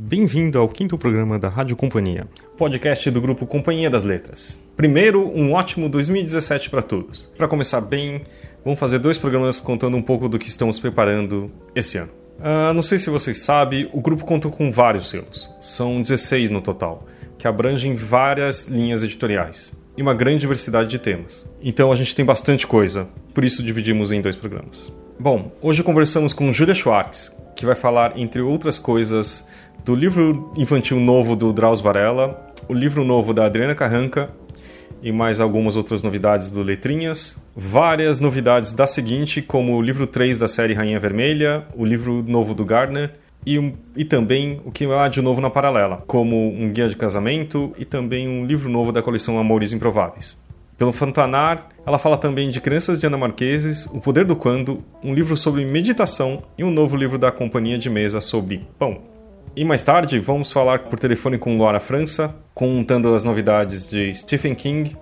Bem-vindo ao quinto programa da Rádio Companhia, podcast do grupo Companhia das Letras. Primeiro, um ótimo 2017 para todos. Para começar bem, vamos fazer dois programas contando um pouco do que estamos preparando esse ano. Uh, não sei se vocês sabem, o grupo conta com vários selos, são 16 no total, que abrangem várias linhas editoriais e uma grande diversidade de temas. Então a gente tem bastante coisa, por isso dividimos em dois programas. Bom, hoje conversamos com Julia Schwartz, que vai falar, entre outras coisas, do livro infantil novo do Drauzio Varela, o livro novo da Adriana Carranca e mais algumas outras novidades do Letrinhas. Várias novidades da seguinte, como o livro 3 da série Rainha Vermelha, o livro novo do Gardner e, e também o que há de novo na paralela, como um guia de casamento e também um livro novo da coleção Amores Improváveis. Pelo Fantanar, ela fala também de Crianças de Ana Marqueses, O Poder do Quando, um livro sobre meditação e um novo livro da companhia de mesa sobre pão. E mais tarde, vamos falar por telefone com Laura França, contando as novidades de Stephen King,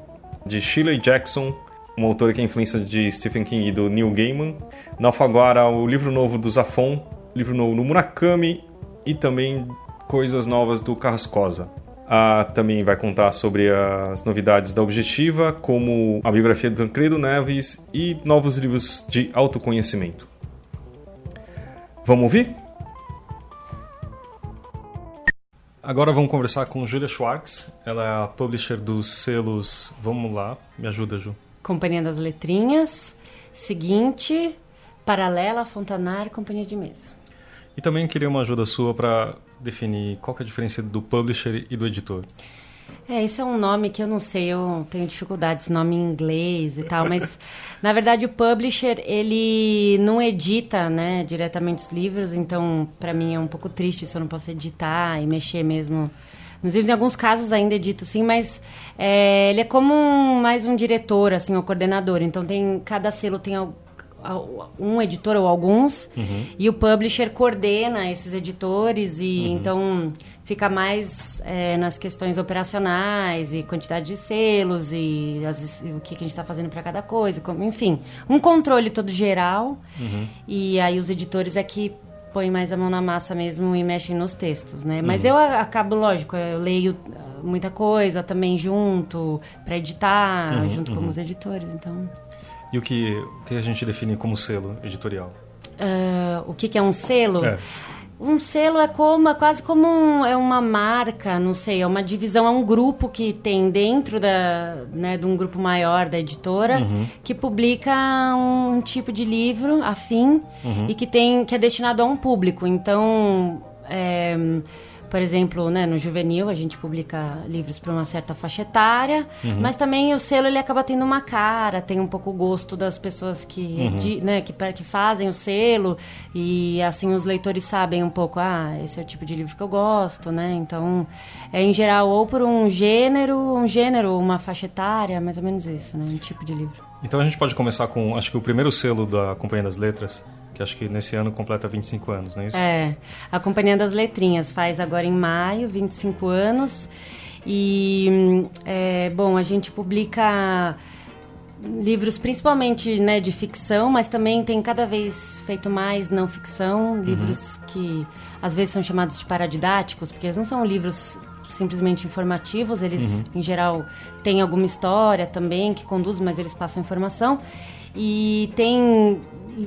de Shirley Jackson, uma autora que é influência de Stephen King e do Neil Gaiman. Na Alfaguara, o livro novo do Zafon, livro novo do Murakami e também coisas novas do Carrascosa. Ah, também vai contar sobre as novidades da Objetiva, como a biografia do Tancredo Neves e novos livros de autoconhecimento. Vamos ouvir? Agora vamos conversar com Julia Schwartz. Ela é a publisher dos selos. Vamos lá, me ajuda, Ju. Companhia das Letrinhas, Seguinte, Paralela, Fontanar, Companhia de Mesa. E também queria uma ajuda sua para definir qual é a diferença do publisher e do editor. É, isso é um nome que eu não sei, eu tenho dificuldades, nome em inglês e tal, mas na verdade o publisher, ele não edita, né, diretamente os livros, então para mim é um pouco triste se eu não posso editar e mexer mesmo nos livros. Em alguns casos ainda edito sim, mas é, ele é como um, mais um diretor, assim, o um coordenador, então tem, cada selo tem um editor ou alguns uhum. e o publisher coordena esses editores e uhum. então fica mais é, nas questões operacionais e quantidade de selos e, as, o que, que, a gente está fazendo para cada coisa, como, enfim, um controle todo geral uhum. e aí os editores é que põem mais a mão na massa mesmo e mexem nos textos, né? Mas uhum. eu acabo, lógico, eu leio ah, muita coisa também junto para editar, uhum, junto com uhum. os editores, então e o que, o que a gente define como selo editorial? Uh, o que, que, é um selo? É. Um selo é como é quase como um, é uma marca, não sei, é uma divisão, é um grupo que tem dentro da, né, de um grupo maior da editora uhum. que publica um, um, tipo de livro afim uhum. e que tem que é destinado a um público. Então, é, por exemplo, né, no juvenil a gente publica livros para uma certa faixa etária, uhum. mas também o selo ele acaba tendo uma cara, tem um pouco o gosto das pessoas que, uhum. de, né, que, que fazem o selo e assim os leitores sabem um pouco, ah, esse é o tipo de livro que eu gosto, né? Então, é em geral ou por um gênero, um gênero, uma faixa etária, mais ou menos isso, né? Um tipo de livro. Então a gente pode começar com, acho que o primeiro selo da Companhia das Letras, que acho que nesse ano completa 25 anos, não é isso? É, a Companhia das Letrinhas faz agora em maio 25 anos. E, é, bom, a gente publica livros principalmente né, de ficção, mas também tem cada vez feito mais não ficção, livros uhum. que às vezes são chamados de paradidáticos, porque eles não são livros simplesmente informativos, eles uhum. em geral têm alguma história também que conduz, mas eles passam informação. E tem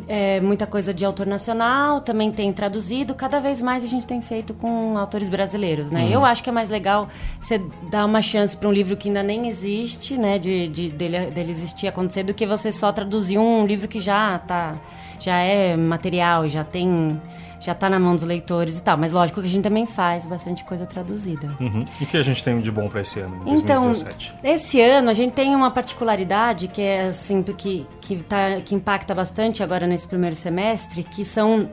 é, muita coisa de autor nacional, também tem traduzido. Cada vez mais a gente tem feito com autores brasileiros, né? Uhum. Eu acho que é mais legal você dar uma chance para um livro que ainda nem existe, né? De, de dele, dele existir, acontecer, do que você só traduzir um livro que já tá, já é material, já tem já está na mão dos leitores e tal. Mas lógico que a gente também faz bastante coisa traduzida. Uhum. E o que a gente tem de bom para esse ano, 2017? Então, esse ano a gente tem uma particularidade que é assim que que, tá, que impacta bastante agora nesse primeiro semestre, que são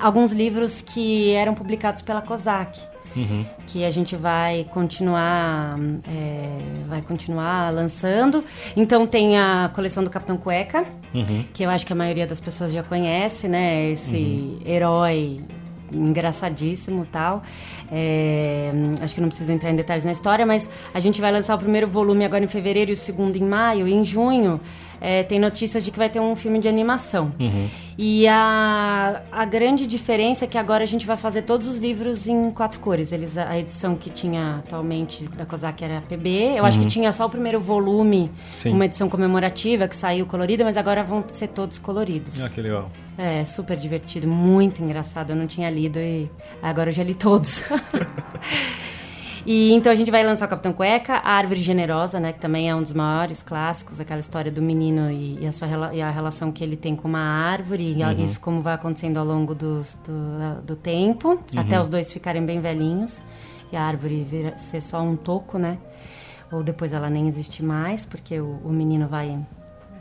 alguns livros que eram publicados pela COSAC. Uhum. que a gente vai continuar é, vai continuar lançando. Então tem a coleção do Capitão Cueca, uhum. que eu acho que a maioria das pessoas já conhece, né? Esse uhum. herói engraçadíssimo tal. É, acho que não preciso entrar em detalhes na história, mas a gente vai lançar o primeiro volume agora em fevereiro e o segundo em maio. E em junho é, tem notícias de que vai ter um filme de animação. Uhum. E a, a grande diferença é que agora a gente vai fazer todos os livros em quatro cores. Eles, a edição que tinha atualmente da COSAC era PB. Eu uhum. acho que uhum. tinha só o primeiro volume, Sim. uma edição comemorativa que saiu colorida, mas agora vão ser todos coloridos. Ah, que legal. É, super divertido, muito engraçado. Eu não tinha lido e agora eu já li todos. E então a gente vai lançar o Capitão Cueca, a Árvore Generosa, né, que também é um dos maiores clássicos, aquela história do menino e, e a sua e a relação que ele tem com uma árvore, e uhum. isso como vai acontecendo ao longo do, do, do tempo, uhum. até os dois ficarem bem velhinhos e a árvore vir, ser só um toco, né? Ou depois ela nem existe mais, porque o, o menino vai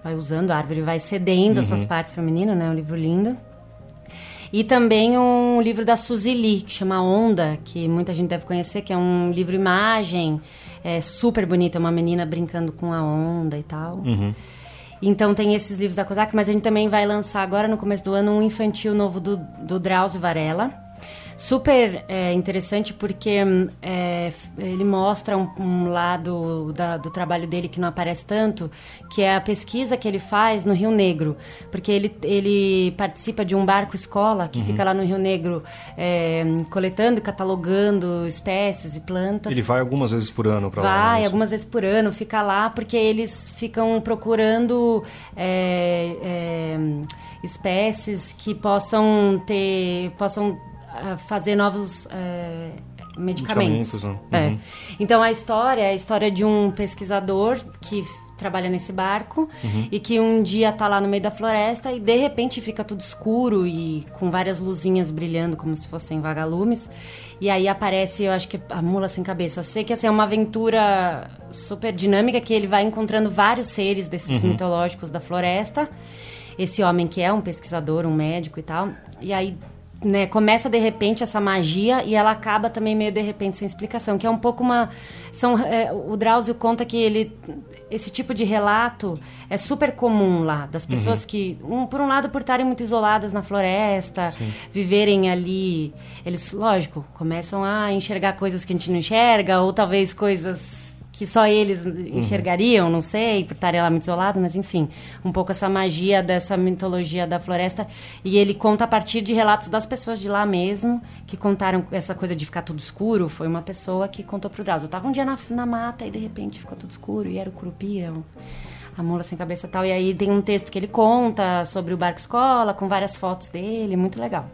vai usando, a árvore vai cedendo uhum. as suas partes para o menino, né? Um livro lindo. E também um livro da Suzy Lee, que chama Onda, que muita gente deve conhecer, que é um livro-imagem, é super bonito, é uma menina brincando com a onda e tal. Uhum. Então tem esses livros da COSAC, mas a gente também vai lançar agora, no começo do ano, um infantil novo do, do Drauzio Varela super é, interessante porque hum, é, ele mostra um, um lado da, do trabalho dele que não aparece tanto, que é a pesquisa que ele faz no Rio Negro. Porque ele, ele participa de um barco escola que uhum. fica lá no Rio Negro é, coletando e catalogando espécies e plantas. Ele vai algumas vezes por ano para lá? Vai, é algumas vezes por ano, fica lá porque eles ficam procurando é, é, espécies que possam ter. possam fazer novos é, medicamentos. medicamentos né? É. uhum. é. Então a história é a história de um pesquisador que trabalha nesse barco uhum. e que um dia tá lá no meio da floresta e de repente fica tudo escuro e com várias luzinhas brilhando como se fossem vagalumes. E aí aparece, eu acho que a mula sem cabeça. sei que assim, é uma aventura super dinâmica que ele vai encontrando vários seres desses uhum. mitológicos da floresta. Esse homem que é um pesquisador, um médico e tal. E aí né, começa de repente essa magia e ela acaba também meio de repente sem explicação, que é um pouco uma são é, o Drauzio conta que ele esse tipo de relato é super comum lá das pessoas uhum. que um, por um lado por estarem muito isoladas na floresta, Sim. viverem ali, eles lógico, começam a enxergar coisas que a gente não enxerga ou talvez coisas que só eles enxergariam, não sei, por estarem lá muito isolados, mas enfim, um pouco essa magia dessa mitologia da floresta. E ele conta a partir de relatos das pessoas de lá mesmo, que contaram essa coisa de ficar tudo escuro. Foi uma pessoa que contou pro Drauzio. Eu tava um dia na, na mata e de repente ficou tudo escuro e era o curupira, a mula sem cabeça e tal. E aí tem um texto que ele conta sobre o barco escola, com várias fotos dele, muito legal.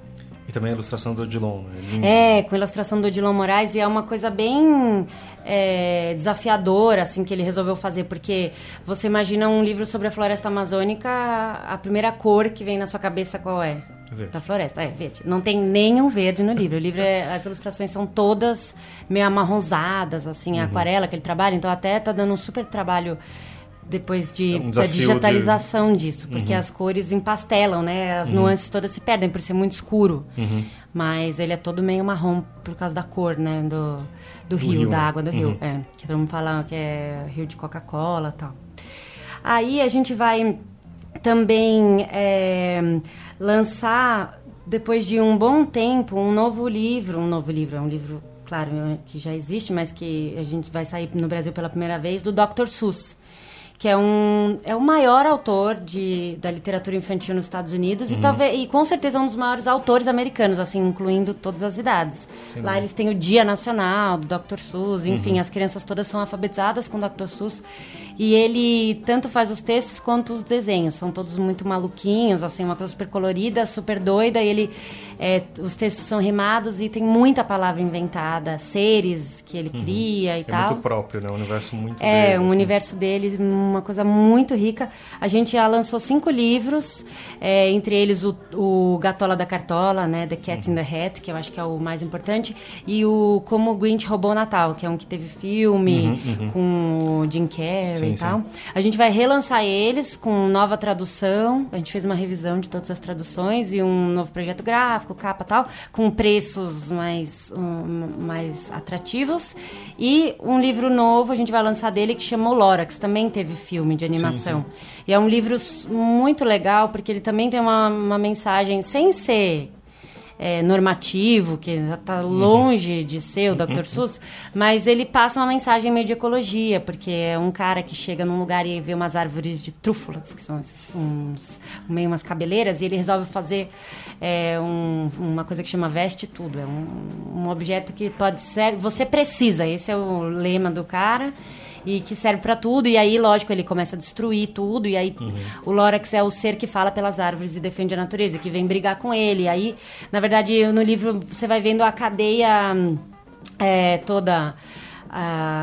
E também a ilustração do Odilon. Né? É, com a ilustração do Odilon Moraes. E é uma coisa bem é, desafiadora, assim, que ele resolveu fazer. Porque você imagina um livro sobre a floresta amazônica, a primeira cor que vem na sua cabeça qual é? Verde. Da floresta, é, verde. Não tem nenhum verde no livro. O livro, é, as ilustrações são todas meio amarronzadas, assim, a uhum. aquarela que ele trabalha. Então até tá dando um super trabalho depois de é um da digitalização de... disso, porque uhum. as cores empastelam, né? As uhum. nuances todas se perdem por ser muito escuro. Uhum. Mas ele é todo meio marrom por causa da cor, né? Do, do rio, rio, da água do rio. Uhum. É, que todo mundo fala que é rio de Coca-Cola tal. Aí a gente vai também é, lançar, depois de um bom tempo, um novo livro. Um novo livro, é um livro claro, que já existe, mas que a gente vai sair no Brasil pela primeira vez, do Dr. Seuss que é um é o maior autor de, da literatura infantil nos Estados Unidos uhum. e talvez e com certeza um dos maiores autores americanos, assim, incluindo todas as idades. Sim, Lá eles têm o Dia Nacional do Dr. Seuss, enfim, uhum. as crianças todas são alfabetizadas com o Dr. Seuss e ele tanto faz os textos quanto os desenhos, são todos muito maluquinhos, assim, uma coisa super colorida, super doida, e ele é, os textos são rimados e tem muita palavra inventada, seres que ele uhum. cria e é tal. É muito próprio, né? Um universo muito É, dele, um assim. universo dele uma coisa muito rica. A gente já lançou cinco livros, é, entre eles o, o Gatola da Cartola, né, The Cat in the Hat, que eu acho que é o mais importante, e o Como o Grinch Roubou o Natal, que é um que teve filme uhum, uhum. com o Jim Carrey sim, e tal. Sim. A gente vai relançar eles com nova tradução. A gente fez uma revisão de todas as traduções e um novo projeto gráfico, capa e tal, com preços mais, um, mais atrativos. E um livro novo a gente vai lançar dele que chama o Lorax, também teve filme de animação. Sim, sim. E é um livro muito legal, porque ele também tem uma, uma mensagem, sem ser é, normativo, que está longe de ser o Dr. Seuss, mas ele passa uma mensagem meio de ecologia, porque é um cara que chega num lugar e vê umas árvores de trúfulas, que são esses, uns, meio umas cabeleiras, e ele resolve fazer é, um, uma coisa que chama veste tudo. É um, um objeto que pode ser. Você precisa, esse é o lema do cara e que serve para tudo. E aí, lógico, ele começa a destruir tudo. E aí, uhum. o Lorax é o ser que fala pelas árvores e defende a natureza, que vem brigar com ele. E aí, na verdade, no livro você vai vendo a cadeia é, toda.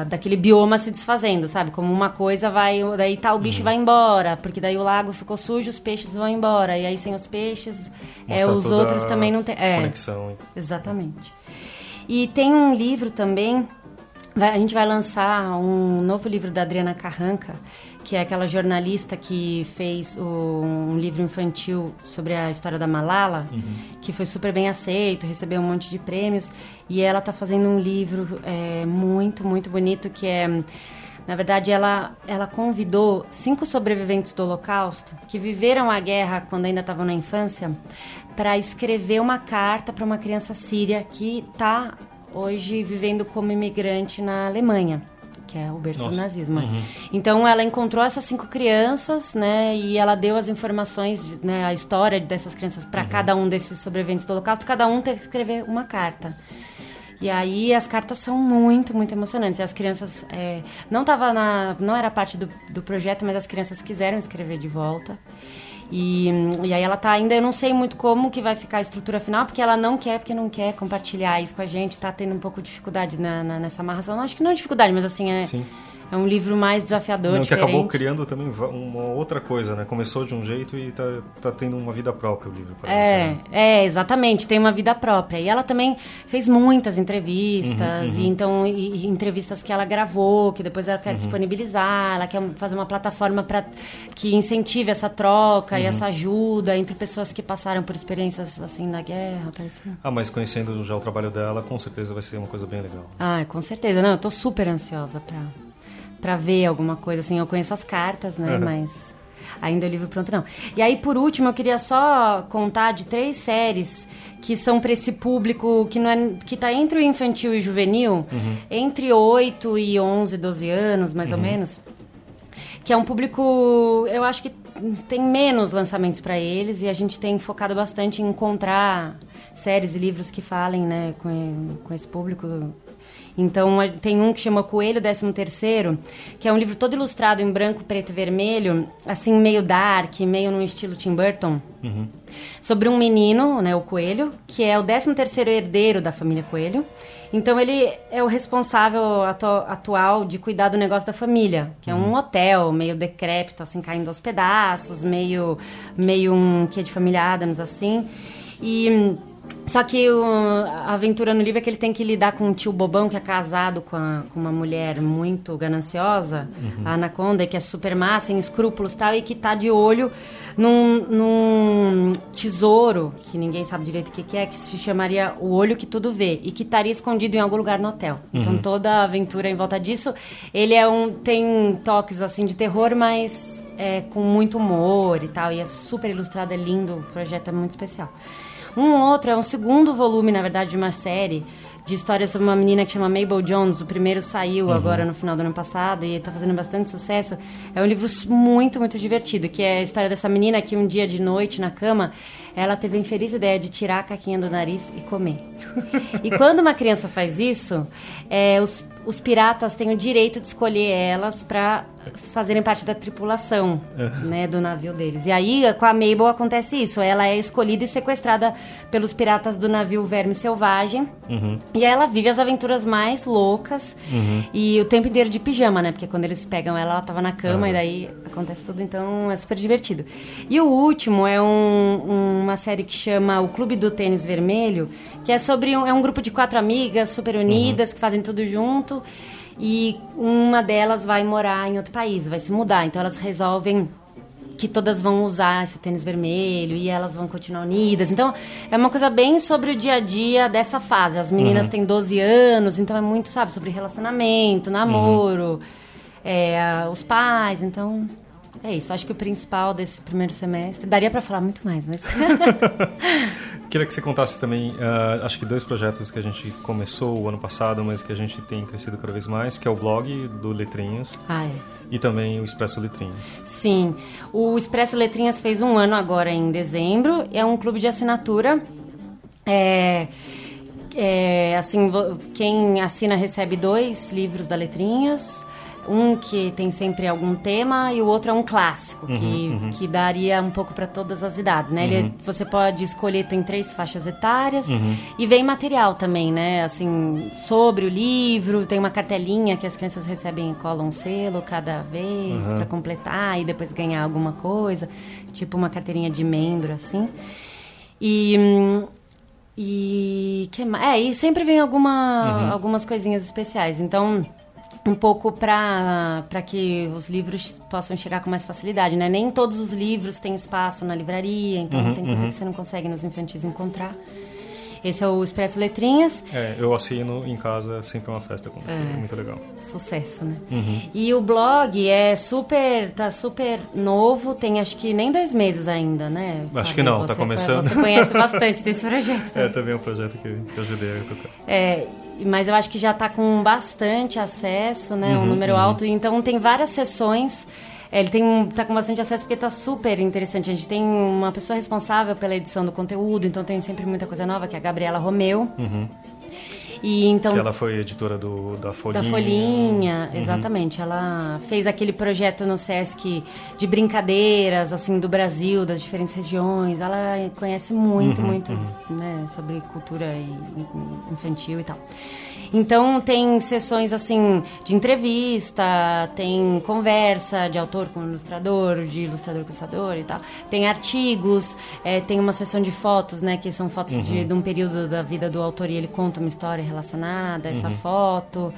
daquele bioma se desfazendo, sabe? Como uma coisa vai. Daí tal bicho uhum. vai embora, porque daí o lago ficou sujo, os peixes vão embora. E aí sem os peixes, é, os outros também não tem. É, conexão. Exatamente. E tem um livro também a gente vai lançar um novo livro da Adriana Carranca, que é aquela jornalista que fez um livro infantil sobre a história da Malala, uhum. que foi super bem aceito, recebeu um monte de prêmios. E ela está fazendo um livro é, muito, muito bonito que é. Na verdade, ela, ela convidou cinco sobreviventes do Holocausto que viveram a guerra quando ainda estavam na infância para escrever uma carta para uma criança síria que está hoje vivendo como imigrante na Alemanha que é o berço Nossa. do nazismo. Uhum. Então ela encontrou essas cinco crianças, né, e ela deu as informações, né, a história dessas crianças para uhum. cada um desses sobreviventes do Holocausto. Cada um teve que escrever uma carta. E aí as cartas são muito, muito emocionantes. E as crianças é, não tava na, não era parte do, do projeto, mas as crianças quiseram escrever de volta. E, e aí ela tá ainda, eu não sei muito como que vai ficar a estrutura final, porque ela não quer, porque não quer compartilhar isso com a gente, tá tendo um pouco de dificuldade na, na nessa amarração. Acho que não é dificuldade, mas assim, é. Sim é um livro mais desafiador, Não, diferente. que acabou criando também uma outra coisa, né? Começou de um jeito e tá, tá tendo uma vida própria o livro. Parece, é, né? é, exatamente, tem uma vida própria. E ela também fez muitas entrevistas, uhum, uhum. e então e, e entrevistas que ela gravou, que depois ela quer uhum. disponibilizar, ela quer fazer uma plataforma para que incentive essa troca e uhum. essa ajuda entre pessoas que passaram por experiências assim na guerra, assim. Ah, mas conhecendo já o trabalho dela, com certeza vai ser uma coisa bem legal. Ah, com certeza. Não, eu tô super ansiosa para para ver alguma coisa assim. Eu conheço as cartas, né? Uhum. Mas ainda o livro pronto não. E aí, por último, eu queria só contar de três séries que são para esse público que não é que tá entre o infantil e o juvenil, uhum. entre 8 e 11, 12 anos, mais uhum. ou menos. Que é um público, eu acho que tem menos lançamentos para eles e a gente tem focado bastante em encontrar séries e livros que falem, né, com, com esse público então tem um que chama Coelho 13 Terceiro, que é um livro todo ilustrado em branco, preto e vermelho, assim meio dark, meio no estilo Tim Burton, uhum. sobre um menino, né, o Coelho, que é o 13 terceiro herdeiro da família Coelho. Então ele é o responsável atu atual de cuidar do negócio da família, que é um uhum. hotel meio decrépito, assim caindo aos pedaços, meio meio um que é de família Adams assim. E só que o, a aventura no livro é que ele tem que lidar com um tio bobão que é casado com, a, com uma mulher muito gananciosa, uhum. a Anaconda, que é super má, sem escrúpulos e tal, e que tá de olho num, num tesouro, que ninguém sabe direito o que, que, é, que se chamaria O Olho que Tudo Vê, e que estaria escondido em algum lugar no hotel. Então, uhum. Então toda a aventura em volta disso, ele é um. tem toques assim de terror, mas é, com muito humor e tal, e é super ilustrado, é lindo, o projeto é muito especial. Um outro é um segundo volume, na verdade, de uma série de histórias sobre uma menina que chama Mabel Jones. O primeiro saiu uhum. agora no final do ano passado e está fazendo bastante sucesso. É um livro muito, muito divertido, que é a história dessa menina que um dia de noite na cama, ela teve a infeliz ideia de tirar a caquinha do nariz e comer. e quando uma criança faz isso, é, os os piratas têm o direito de escolher elas para fazerem parte da tripulação, uhum. né, do navio deles. E aí, com a Mabel acontece isso. Ela é escolhida e sequestrada pelos piratas do navio Verme Selvagem. Uhum. E aí ela vive as aventuras mais loucas. Uhum. E o tempo inteiro de pijama, né? Porque quando eles pegam ela, ela tava na cama e daí acontece tudo. Então, é super divertido. E o último é um, uma série que chama O Clube do Tênis Vermelho, que é sobre um, é um grupo de quatro amigas super unidas uhum. que fazem tudo junto e uma delas vai morar em outro país, vai se mudar. Então elas resolvem que todas vão usar esse tênis vermelho e elas vão continuar unidas. Então, é uma coisa bem sobre o dia a dia dessa fase. As meninas uhum. têm 12 anos, então é muito, sabe, sobre relacionamento, namoro, uhum. é, os pais. Então, é isso. Acho que o principal desse primeiro semestre. Daria para falar muito mais, mas. Queria que você contasse também, uh, acho que dois projetos que a gente começou o ano passado, mas que a gente tem crescido cada vez mais, que é o blog do Letrinhas. Ah, é. E também o Expresso Letrinhas. Sim. O Expresso Letrinhas fez um ano agora em dezembro. É um clube de assinatura. É. É, assim, quem assina recebe dois livros da Letrinhas um que tem sempre algum tema e o outro é um clássico, uhum, que, uhum. que daria um pouco para todas as idades, né? Uhum. Ele, você pode escolher, tem três faixas etárias uhum. e vem material também, né? Assim, sobre o livro, tem uma cartelinha que as crianças recebem e colam um selo cada vez para completar e depois ganhar alguma coisa, tipo uma carteirinha de membro, assim. E... E que é, e sempre vem alguma, uhum. algumas coisinhas especiais. Então, um pouco para que os livros possam chegar com mais facilidade, né? Nem todos os livros têm espaço na livraria, então uhum, tem coisa uhum. que você não consegue nos infantis encontrar. Esse é o Expresso Letrinhas. É, eu assino em casa sempre uma festa com é, muito legal. Sucesso, né? Uhum. E o blog é super, tá super novo, tem acho que nem dois meses ainda, né? Acho que não, tá você, tá começando. Você conhece bastante desse projeto. Também. É, também é um projeto que, que eu ajudei a tocar. É, mas eu acho que já está com bastante acesso, né? Uhum, um número uhum. alto. Então tem várias sessões. É, ele tem tá com bastante acesso porque está super interessante. A gente tem uma pessoa responsável pela edição do conteúdo, então tem sempre muita coisa nova, que é a Gabriela Romeu. Uhum. E então que ela foi editora do da Folhinha. Da Folhinha, uhum. exatamente. Ela fez aquele projeto no SESC de brincadeiras assim do Brasil, das diferentes regiões. Ela conhece muito, uhum, muito, uhum. né, sobre cultura infantil e tal. Então tem sessões assim de entrevista, tem conversa de autor com ilustrador, de ilustrador com ilustrador e tal. Tem artigos, é, tem uma sessão de fotos, né, que são fotos uhum. de, de, um período da vida do autor e ele conta uma história relacionada a essa uhum. foto.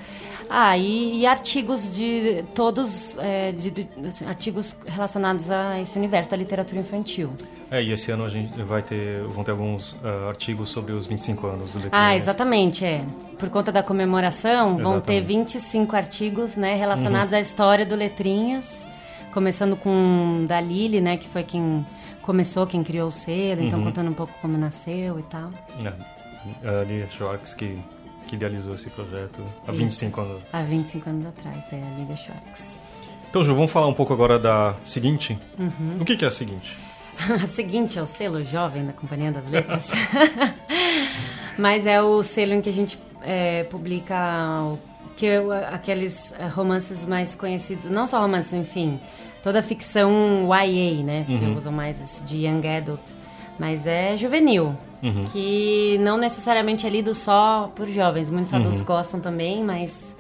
Ah, e, e, artigos de todos, é, de, de, assim, artigos relacionados a esse universo da literatura infantil. É, e esse ano a gente vai ter, vão ter alguns uh, artigos sobre os 25 anos do Letrinhas. Ah, exatamente, é. Por conta da comemoração, exatamente. vão ter 25 artigos, né, relacionados uhum. à história do Letrinhas, começando com da Lili, né, que foi quem começou, quem criou o selo, então uhum. contando um pouco como nasceu e tal. É. A Lili Schwartz, que que idealizou esse projeto há Isso. 25 anos Há 25 anos atrás, é a Lívia Schwartz. Então, Ju, vamos falar um pouco agora da seguinte. Uhum. O que, que é a seguinte? a seguinte é o selo jovem da Companhia das Letras. Mas é o selo em que a gente é, publica que, aqueles é, romances mais conhecidos, não só romances, enfim, toda a ficção YA, né? Porque uhum. usam mais esse de Young Adult. Mas é juvenil uhum. que não necessariamente é lido só por jovens. Muitos uhum. adultos gostam também, mas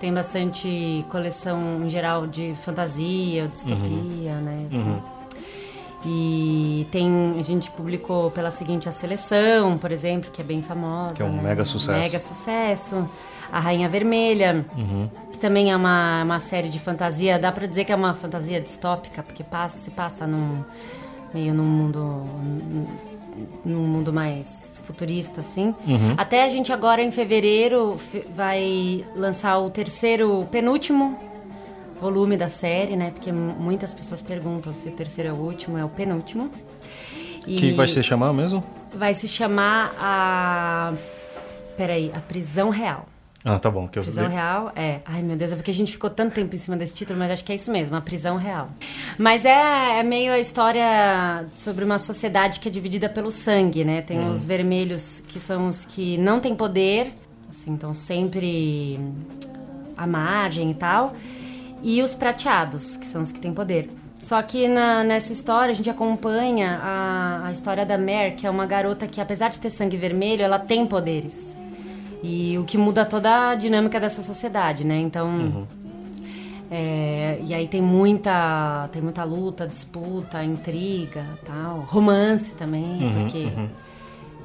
tem bastante coleção em geral de fantasia, distopia, uhum. né? Assim. E tem, a gente publicou pela seguinte a seleção, por exemplo, que é bem famosa. Que é um né? mega sucesso. Mega sucesso. A Rainha Vermelha, uhum. que também é uma, uma série de fantasia. Dá para dizer que é uma fantasia distópica, porque passa, se passa num meio num mundo num mundo mais futurista, assim. Uhum. Até a gente agora, em fevereiro, vai lançar o terceiro, penúltimo volume da série, né? Porque muitas pessoas perguntam se o terceiro é o último, é o penúltimo. E que vai se chamar mesmo? Vai se chamar a... Peraí, A Prisão Real. Ah, tá bom. Que eu prisão real, é. Ai, meu Deus, é porque a gente ficou tanto tempo em cima desse título, mas acho que é isso mesmo, a prisão real. Mas é, é meio a história sobre uma sociedade que é dividida pelo sangue, né? Tem hum. os vermelhos, que são os que não têm poder, assim, então sempre à margem e tal. E os prateados, que são os que têm poder. Só que na, nessa história a gente acompanha a, a história da Mare, que é uma garota que, apesar de ter sangue vermelho, ela tem poderes. E o que muda toda a dinâmica dessa sociedade, né? Então. Uhum. É, e aí tem muita, tem muita luta, disputa, intriga, tal, romance também, uhum, porque uhum.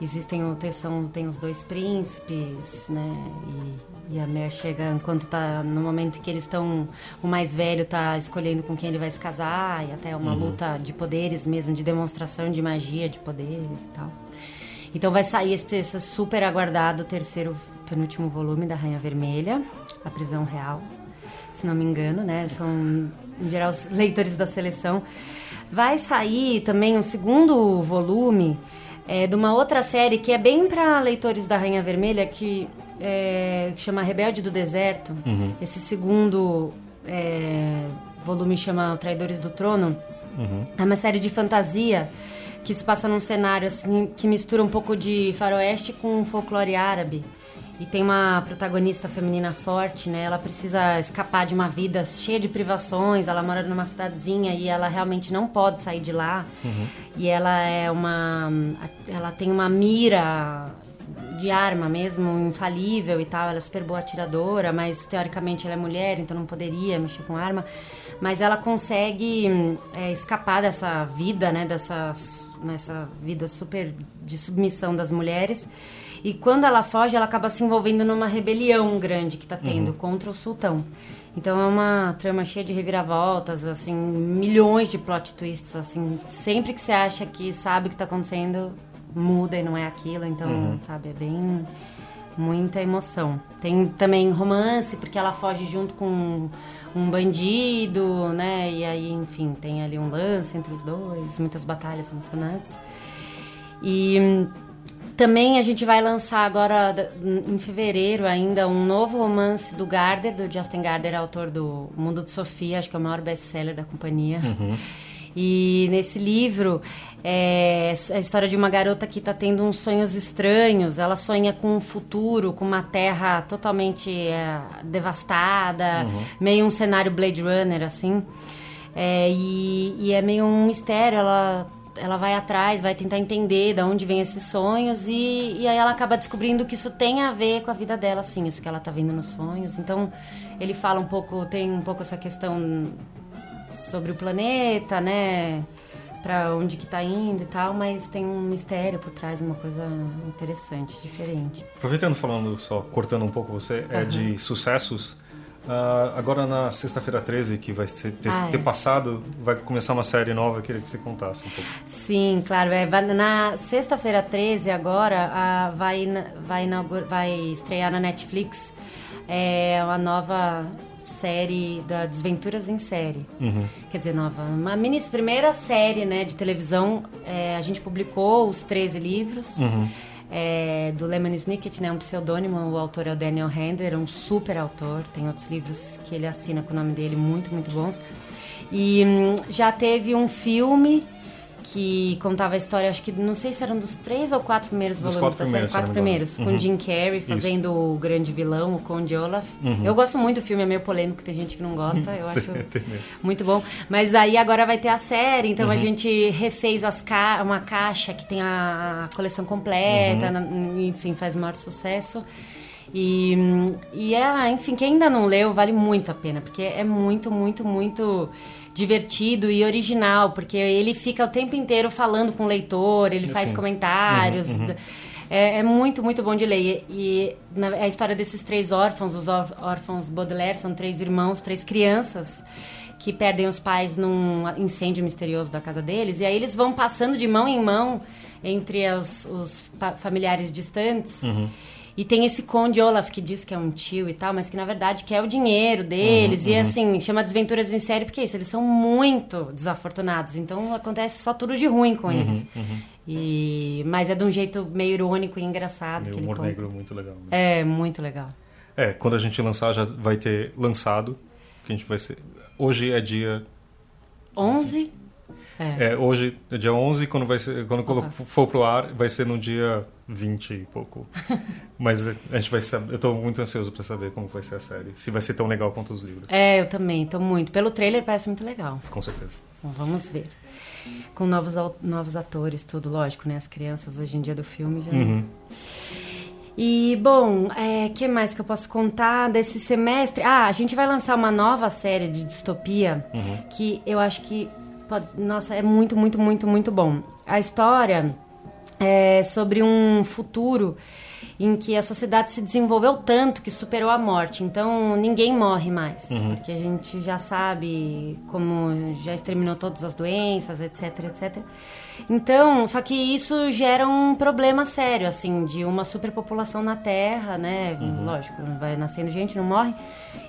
existem são, tem os dois príncipes, né? E, e a Mer chega enquanto tá no momento que eles estão, o mais velho tá escolhendo com quem ele vai se casar e até uma uhum. luta de poderes mesmo, de demonstração de magia de poderes e tal. Então vai sair esse, esse super aguardado terceiro, penúltimo volume da Rainha Vermelha, A Prisão Real, se não me engano, né? São em geral os leitores da seleção. Vai sair também um segundo volume é, de uma outra série que é bem para leitores da Rainha Vermelha, que, é, que chama Rebelde do Deserto. Uhum. Esse segundo é, volume chama Traidores do Trono. Uhum. É uma série de fantasia que se passa num cenário assim que mistura um pouco de faroeste com folclore árabe. E tem uma protagonista feminina forte, né? Ela precisa escapar de uma vida cheia de privações. Ela mora numa cidadezinha e ela realmente não pode sair de lá. Uhum. E ela é uma. Ela tem uma mira de arma mesmo, infalível e tal. Ela é super boa atiradora, mas teoricamente ela é mulher, então não poderia mexer com arma. Mas ela consegue é, escapar dessa vida, né? Dessa nessa vida super de submissão das mulheres. E quando ela foge, ela acaba se envolvendo numa rebelião grande que está tendo uhum. contra o sultão. Então é uma trama cheia de reviravoltas, assim, milhões de plot twists, assim, sempre que você acha que sabe o que está acontecendo, muda e não é aquilo, então, uhum. sabe, é bem muita emoção. Tem também romance, porque ela foge junto com um bandido, né? E aí, enfim, tem ali um lance entre os dois, muitas batalhas emocionantes. E também a gente vai lançar agora, em fevereiro ainda, um novo romance do Gardner, do Justin Gardner, autor do Mundo de Sofia, acho que é o maior best-seller da companhia. Uhum. E nesse livro é a história de uma garota que está tendo uns sonhos estranhos. Ela sonha com um futuro, com uma terra totalmente é, devastada, uhum. meio um cenário Blade Runner, assim. É, e, e, é meio um mistério. Ela ela vai atrás, vai tentar entender de onde vem esses sonhos e, e aí ela acaba descobrindo que isso tem a ver com a vida dela, assim, isso que ela está vendo nos sonhos. Então, ele fala um pouco, tem um pouco essa questão sobre o planeta, né? Para onde que tá indo e tal, mas tem um mistério por trás, uma coisa interessante, diferente. Aproveitando falando só, cortando um pouco você, é de sucessos Uh, agora na sexta-feira 13, que vai ter, ter, ah, ter é. passado, vai começar uma série nova, eu queria que você contasse um pouco. Sim, claro. É, na sexta-feira 13 agora vai, vai, vai estrear na Netflix é, uma nova série da Desventuras em Série. Uhum. Quer dizer, nova. Uma mini primeira série né, de televisão. É, a gente publicou os 13 livros. Uhum é, do Lemon Snicket, né, um pseudônimo, o autor é o Daniel Handler, um super autor, tem outros livros que ele assina com o nome dele, muito, muito bons. E hum, já teve um filme que contava a história, acho que não sei se eram dos três ou quatro primeiros dos volumes quatro da série, quatro primeiros, uhum. com Jim Carrey fazendo Isso. o grande vilão, o Conde Olaf. Uhum. Eu gosto muito do filme, é meio polêmico, tem gente que não gosta, eu acho muito bom. Mas aí agora vai ter a série, então uhum. a gente refez as ca uma caixa que tem a, coleção completa, uhum. enfim, faz maior sucesso. E, e é, enfim, quem ainda não leu, vale muito a pena, porque é muito, muito, muito divertido e original, porque ele fica o tempo inteiro falando com o leitor, ele faz Sim. comentários. Uhum, uhum. É, é, muito, muito bom de ler. E, e na, a história desses três órfãos, os órfãos Baudelaire, são três irmãos, três crianças que perdem os pais num incêndio misterioso da casa deles. E aí eles vão passando de mão em mão entre os, os familiares distantes. Uhum. E tem esse Conde Olaf que diz que é um tio e tal, mas que na verdade quer o dinheiro deles. Uhum, e uhum. assim, chama Desventuras em Série porque é isso, eles são muito desafortunados. Então acontece só tudo de ruim com uhum, eles. Uhum. E, mas é de um jeito meio irônico e engraçado. Meio que ele humor conta. negro muito legal. Né? É, muito legal. É, quando a gente lançar já vai ter lançado. Que a gente vai ser. Hoje é dia. 11? É. é. hoje é dia 11, quando, vai ser, quando uhum. for pro ar, vai ser no dia 20 e pouco. Mas a gente vai saber, eu estou muito ansioso para saber como vai ser a série. Se vai ser tão legal quanto os livros. É, eu também, estou muito. Pelo trailer parece muito legal. Com certeza. Bom, vamos ver. Com novos, novos atores, tudo, lógico, né? As crianças hoje em dia do filme já. Uhum. E, bom, o é, que mais que eu posso contar desse semestre? Ah, a gente vai lançar uma nova série de distopia uhum. que eu acho que Pode, nossa, é muito, muito, muito, muito bom. A história é sobre um futuro em que a sociedade se desenvolveu tanto que superou a morte. Então ninguém morre mais, uhum. porque a gente já sabe como já exterminou todas as doenças, etc, etc. Então, só que isso gera um problema sério, assim, de uma superpopulação na Terra, né? Uhum. Lógico, vai nascendo gente, não morre.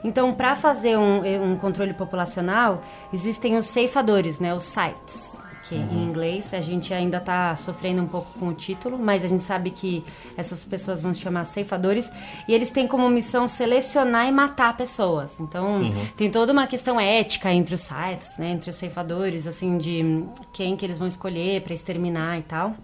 Então, para fazer um, um controle populacional, existem os ceifadores, né? Os sites que uhum. em inglês a gente ainda está sofrendo um pouco com o título, mas a gente sabe que essas pessoas vão se chamar ceifadores e eles têm como missão selecionar e matar pessoas. Então uhum. tem toda uma questão ética entre os sites, né, entre os ceifadores, assim de quem que eles vão escolher para exterminar e tal.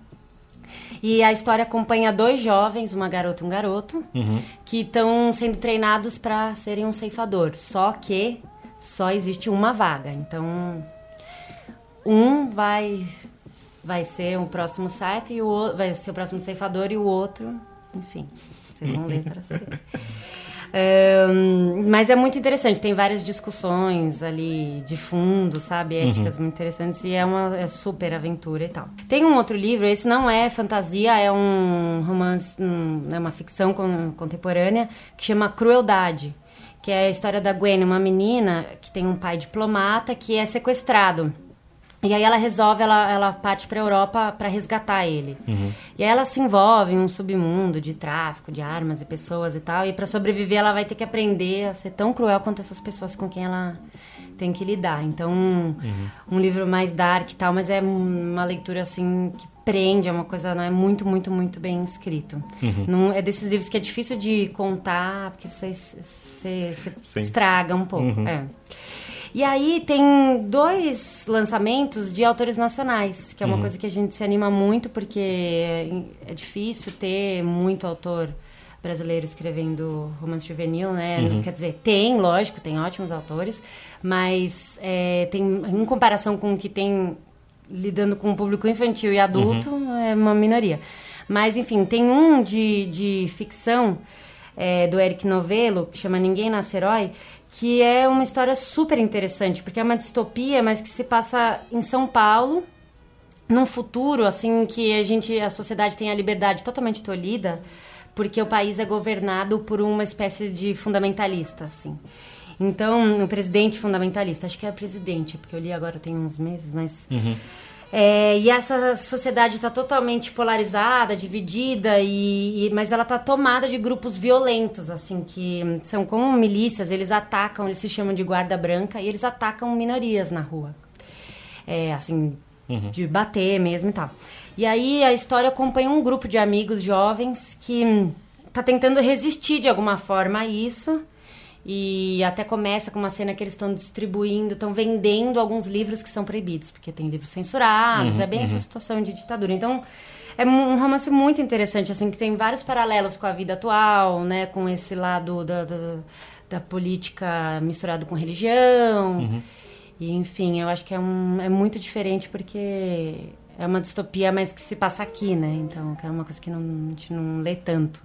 E a história acompanha dois jovens, uma garota e um garoto, uhum. que estão sendo treinados para serem um ceifador. Só que só existe uma vaga. Então um vai vai ser o próximo site e o outro vai ser o próximo ceifador e o outro, enfim, vocês vão ler para saber. Um, mas é muito interessante, tem várias discussões ali de fundo, sabe? Éticas uhum. muito interessantes e é uma é super aventura e tal. Tem um outro livro, esse não é fantasia, é um romance, um, é uma ficção contemporânea que chama Crueldade, que é a história da Gwen, uma menina que tem um pai diplomata que é sequestrado. E aí ela resolve, ela, ela parte para a Europa para resgatar ele. Uhum. E aí ela se envolve em um submundo de tráfico de armas e pessoas e tal. E para sobreviver ela vai ter que aprender a ser tão cruel quanto essas pessoas com quem ela tem que lidar. Então, um, uhum. um livro mais dark e tal, mas é uma leitura assim que prende, é uma coisa, não é muito, muito, muito bem escrito. Uhum. Não, é desses livros que é difícil de contar, porque você, você, você estraga um pouco. Uhum. É. E aí tem dois lançamentos de autores nacionais, que é uma uhum. coisa que a gente se anima muito, porque é difícil ter muito autor brasileiro escrevendo romance juvenil, né? Uhum. Quer dizer, tem, lógico, tem ótimos autores, mas é, tem, em comparação com o que tem lidando com o público infantil e adulto, uhum. é uma minoria. Mas, enfim, tem um de, de ficção é, do Eric Novello, que chama Ninguém Nasce Herói, que é uma história super interessante, porque é uma distopia, mas que se passa em São Paulo, num futuro assim que a gente, a sociedade tem a liberdade totalmente tolhida, porque o país é governado por uma espécie de fundamentalista, assim. Então, o presidente fundamentalista, acho que é presidente, porque eu li agora tem uns meses, mas uhum. É, e essa sociedade está totalmente polarizada, dividida, e, e mas ela está tomada de grupos violentos, assim, que são como milícias, eles atacam, eles se chamam de guarda branca, e eles atacam minorias na rua. É, assim, uhum. de bater mesmo e tal. E aí a história acompanha um grupo de amigos jovens que está tentando resistir de alguma forma a isso e até começa com uma cena que eles estão distribuindo, estão vendendo alguns livros que são proibidos, porque tem livros censurados, uhum, é bem uhum. essa situação de ditadura. Então, é um romance muito interessante, assim, que tem vários paralelos com a vida atual, né? Com esse lado da, da, da política misturado com religião. Uhum. E, enfim, eu acho que é, um, é muito diferente porque é uma distopia, mas que se passa aqui, né? Então, é uma coisa que não, a gente não lê tanto.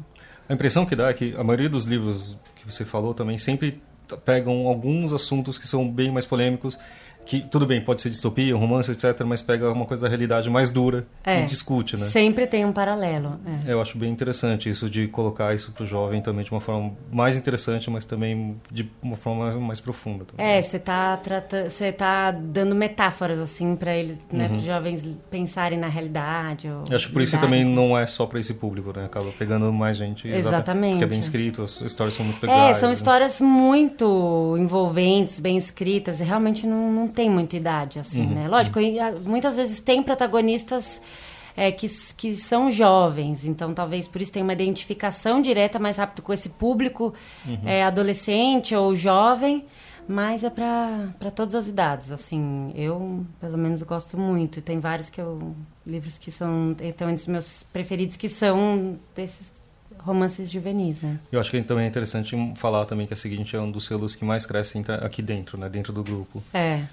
A impressão que dá é que a maioria dos livros você falou também sempre pegam alguns assuntos que são bem mais polêmicos que tudo bem, pode ser distopia, romance, etc., mas pega uma coisa da realidade mais dura é, e discute, né? Sempre tem um paralelo. É. Eu acho bem interessante isso de colocar isso para o jovem também de uma forma mais interessante, mas também de uma forma mais, profunda. Também. É, você está tratando, você tá dando metáforas assim para eles, né, uhum. para os jovens pensarem na realidade. Eu acho por isso também não é só para esse público, né? Acaba pegando mais gente. Exatamente. Porque é bem escrito, as histórias são muito legais. É, são né? histórias muito envolventes, bem escritas, e realmente não, não tem muita idade, assim, uhum, né? Lógico, uhum. muitas vezes tem protagonistas é, que, que são jovens, então talvez por isso tenha uma identificação direta mais rápido com esse público uhum. é, adolescente ou jovem, mas é para todas as idades, assim, eu pelo menos gosto muito, tem vários que eu, livros que são, então, entre os meus preferidos que são desses romances juvenis, né? Eu acho que também é interessante falar também que a seguinte é um dos selos que mais crescem aqui dentro, né? Dentro do grupo. É.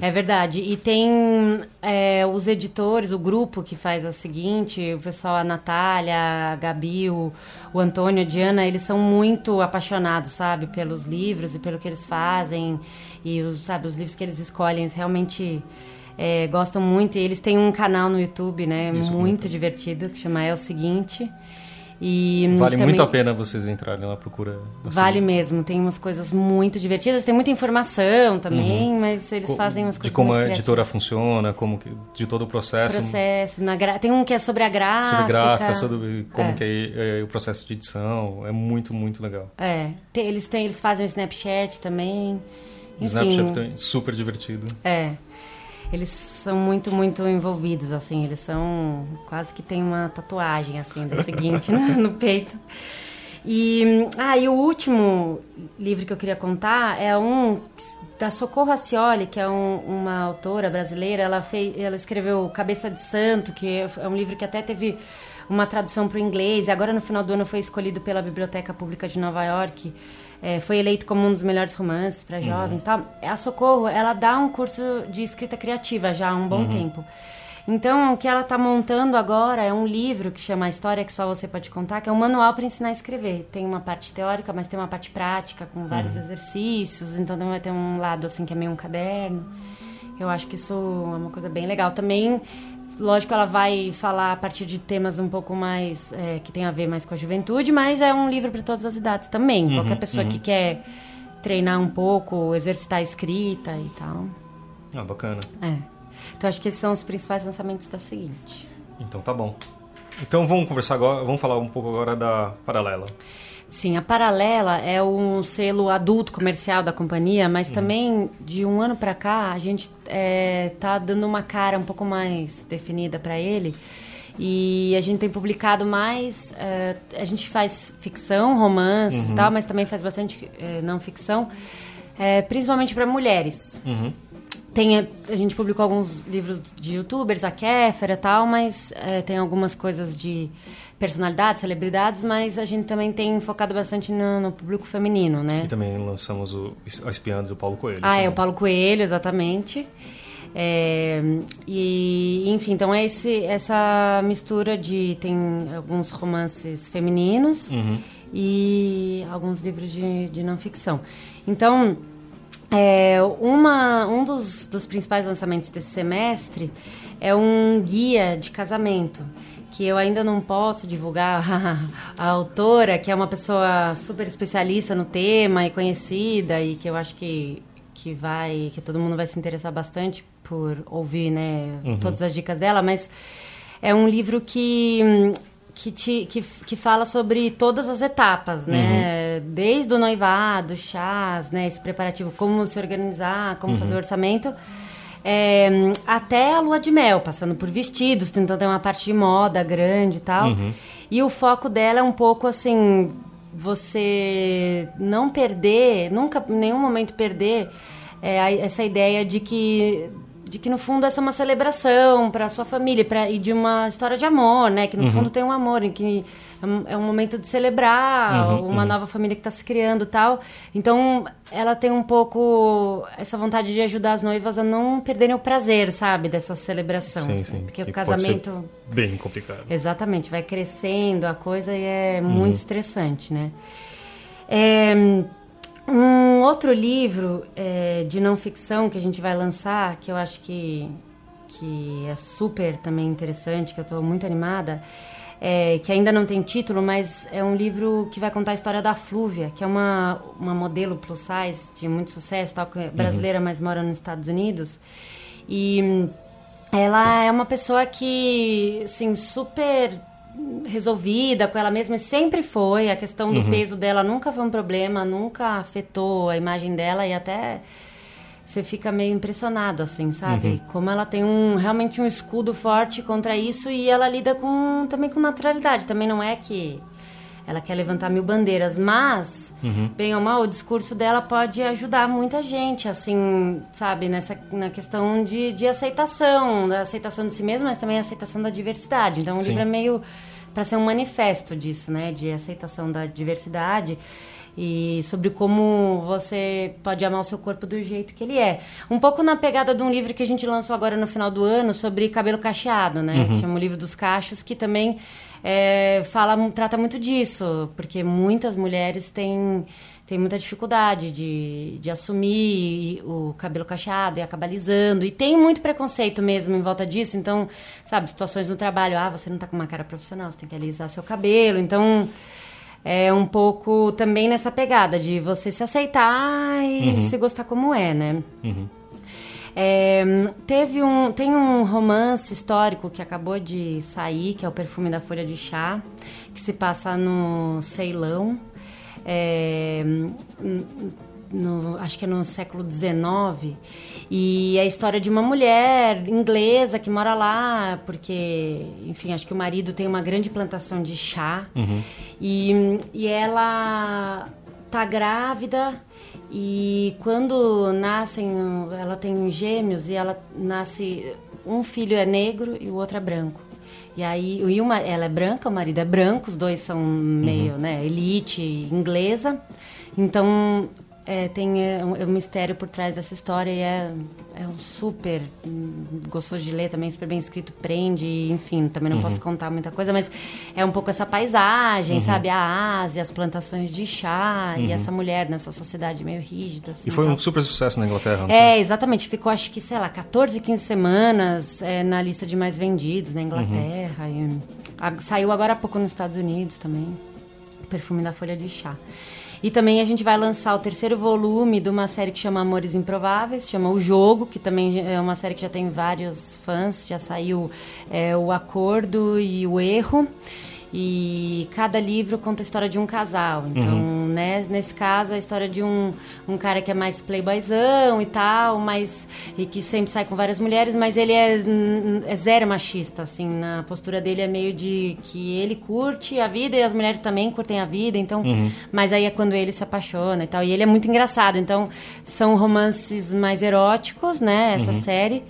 É verdade. E tem é, os editores, o grupo que faz a seguinte, o pessoal, a Natália, a Gabi, o, o Antônio, a Diana, eles são muito apaixonados, sabe, pelos livros e pelo que eles fazem. E os, sabe, os livros que eles escolhem, eles realmente é, gostam muito. E eles têm um canal no YouTube, né, Isso, muito, muito divertido, que chama É o Seguinte. E vale também, muito a pena vocês entrarem lá procura. Vale mesmo, tem umas coisas muito divertidas, tem muita informação também, uhum. mas eles Co fazem umas coisas De como a editora funciona, como que, de todo o processo. Processo, na gra... tem um que é sobre a gráfica. Sobre gráfica, sobre como é. que é, é, o processo de edição, é muito, muito legal. É, tem, eles, têm, eles fazem o Snapchat também. O Snapchat também, super divertido. É eles são muito, muito envolvidos, assim. Eles são... Quase que tem uma tatuagem, assim, da seguinte né, no peito. E, ah, e o último livro que eu queria contar é um da Socorro Acioli, que é um, uma autora brasileira. Ela, fez, ela escreveu Cabeça de Santo, que é um livro que até teve uma tradução para o inglês. E agora, no final do ano, foi escolhido pela Biblioteca Pública de Nova York é, foi eleito como um dos melhores romances para jovens uhum. tal. A Socorro, ela dá um curso de escrita criativa já há um bom uhum. tempo. Então, o que ela está montando agora é um livro que chama A História que Só Você Pode Contar, que é um manual para ensinar a escrever. Tem uma parte teórica, mas tem uma parte prática, com vários uhum. exercícios. Então, vai ter um lado assim que é meio um caderno. Eu acho que isso é uma coisa bem legal. Também Lógico, ela vai falar a partir de temas um pouco mais é, que tem a ver mais com a juventude, mas é um livro para todas as idades também. Uhum, Qualquer pessoa uhum. que quer treinar um pouco, exercitar a escrita e tal. Ah, bacana. É. Então acho que esses são os principais lançamentos da seguinte. Então tá bom. Então vamos conversar agora, vamos falar um pouco agora da Paralela. Sim, a Paralela é um selo adulto comercial da companhia, mas uhum. também de um ano para cá a gente é, tá dando uma cara um pouco mais definida para ele. E a gente tem publicado mais. Uh, a gente faz ficção, romances uhum. e tal, mas também faz bastante uh, não ficção, uh, principalmente para mulheres. Uhum. Tem, a gente publicou alguns livros de youtubers, a Kéfera e tal, mas tem algumas coisas de personalidades, celebridades, mas a gente também tem focado bastante no, no público feminino, né? E também lançamos o Espiando do Paulo Coelho. Ah, também. é o Paulo Coelho, exatamente. É, e enfim, então é esse, essa mistura de tem alguns romances femininos uhum. e alguns livros de, de não ficção. Então é, uma, um dos, dos principais lançamentos desse semestre é um guia de casamento que eu ainda não posso divulgar a, autora, que é uma pessoa super especialista no tema e conhecida e que eu acho que que vai que todo mundo vai se interessar bastante por ouvir né uhum. todas as dicas dela mas é um livro que que, te, que, que fala sobre todas as etapas, né? Uhum. Desde o noivado, chás, né? Esse preparativo, como se organizar, como uhum. fazer o orçamento é, até a lua de mel, passando por vestidos, tentando ter uma parte de moda grande e tal. Uhum. E o foco dela é um pouco assim, você não perder, nunca, em nenhum momento perder é, essa ideia de que de que no fundo essa é uma celebração para sua família pra, e de uma história de amor, né? Que no uhum. fundo tem um amor, em que é um momento de celebrar uhum, uma uhum. nova família que está se criando tal. Então, ela tem um pouco essa vontade de ajudar as noivas a não perderem o prazer, sabe, dessa celebração. Sim, assim, sim. Porque que o casamento. bem complicado. Exatamente, vai crescendo a coisa e é muito uhum. estressante, né? É, um outro livro é, de não ficção que a gente vai lançar, que eu acho que, que é super também interessante, que eu estou muito animada, é, que ainda não tem título, mas é um livro que vai contar a história da Flúvia, que é uma, uma modelo plus size de muito sucesso, tal, é brasileira, uhum. mas mora nos Estados Unidos. E ela é uma pessoa que, assim, super resolvida com ela mesma, sempre foi. A questão do uhum. peso dela nunca foi um problema, nunca afetou a imagem dela e até você fica meio impressionado, assim, sabe? Uhum. Como ela tem um realmente um escudo forte contra isso e ela lida com também com naturalidade. Também não é que ela quer levantar mil bandeiras, mas, uhum. bem ou mal, o discurso dela pode ajudar muita gente, assim, sabe? Nessa, na questão de, de aceitação, da aceitação de si mesma, mas também a aceitação da diversidade. Então, o Sim. livro é meio para ser um manifesto disso, né? De aceitação da diversidade e sobre como você pode amar o seu corpo do jeito que ele é. Um pouco na pegada de um livro que a gente lançou agora no final do ano sobre cabelo cacheado, né? Uhum. Que chama o Livro dos Cachos, que também é, fala, trata muito disso, porque muitas mulheres têm, têm muita dificuldade de, de assumir o cabelo cacheado e acabar alisando. E tem muito preconceito mesmo em volta disso. Então, sabe, situações no trabalho, ah, você não tá com uma cara profissional, você tem que alisar seu cabelo. Então, é um pouco também nessa pegada de você se aceitar e uhum. se gostar como é, né? Uhum. É, teve um, tem um romance histórico que acabou de sair, que é o Perfume da Folha de Chá, que se passa no Ceilão. É, no, acho que é no século XIX, e é a história de uma mulher inglesa que mora lá, porque, enfim, acho que o marido tem uma grande plantação de chá, uhum. e, e ela tá grávida e quando nascem, ela tem gêmeos e ela nasce, um filho é negro e o outro é branco. E aí, e uma, ela é branca, o marido é branco, os dois são meio, uhum. né, elite inglesa. Então, é, tem é, um, é um, mistério por trás dessa história e é, é um super hum, gostoso de ler também, super bem escrito, prende, enfim, também não uhum. posso contar muita coisa, mas é um pouco essa paisagem, uhum. sabe? A Ásia, as plantações de chá uhum. e essa mulher nessa sociedade meio rígida. Assim, e foi um super sucesso na Inglaterra, não É, exatamente. Ficou acho que, sei lá, 14, 15 semanas é, na lista de mais vendidos na Inglaterra. E, a, saiu agora há pouco nos Estados Unidos também. Perfume da Folha de Chá. E também a gente vai lançar o terceiro volume de uma série que chama Amores Improváveis, chama O Jogo, que também é uma série que já tem vários fãs, já saiu é, O Acordo e O Erro. E cada livro conta a história de um casal. Então, uhum. né, nesse caso, a história de um, um cara que é mais playboyzão e tal, mas, e que sempre sai com várias mulheres, mas ele é, é zero machista, assim. Na postura dele é meio de que ele curte a vida e as mulheres também curtem a vida, então... Uhum. Mas aí é quando ele se apaixona e tal. E ele é muito engraçado. Então, são romances mais eróticos, né, essa uhum. série.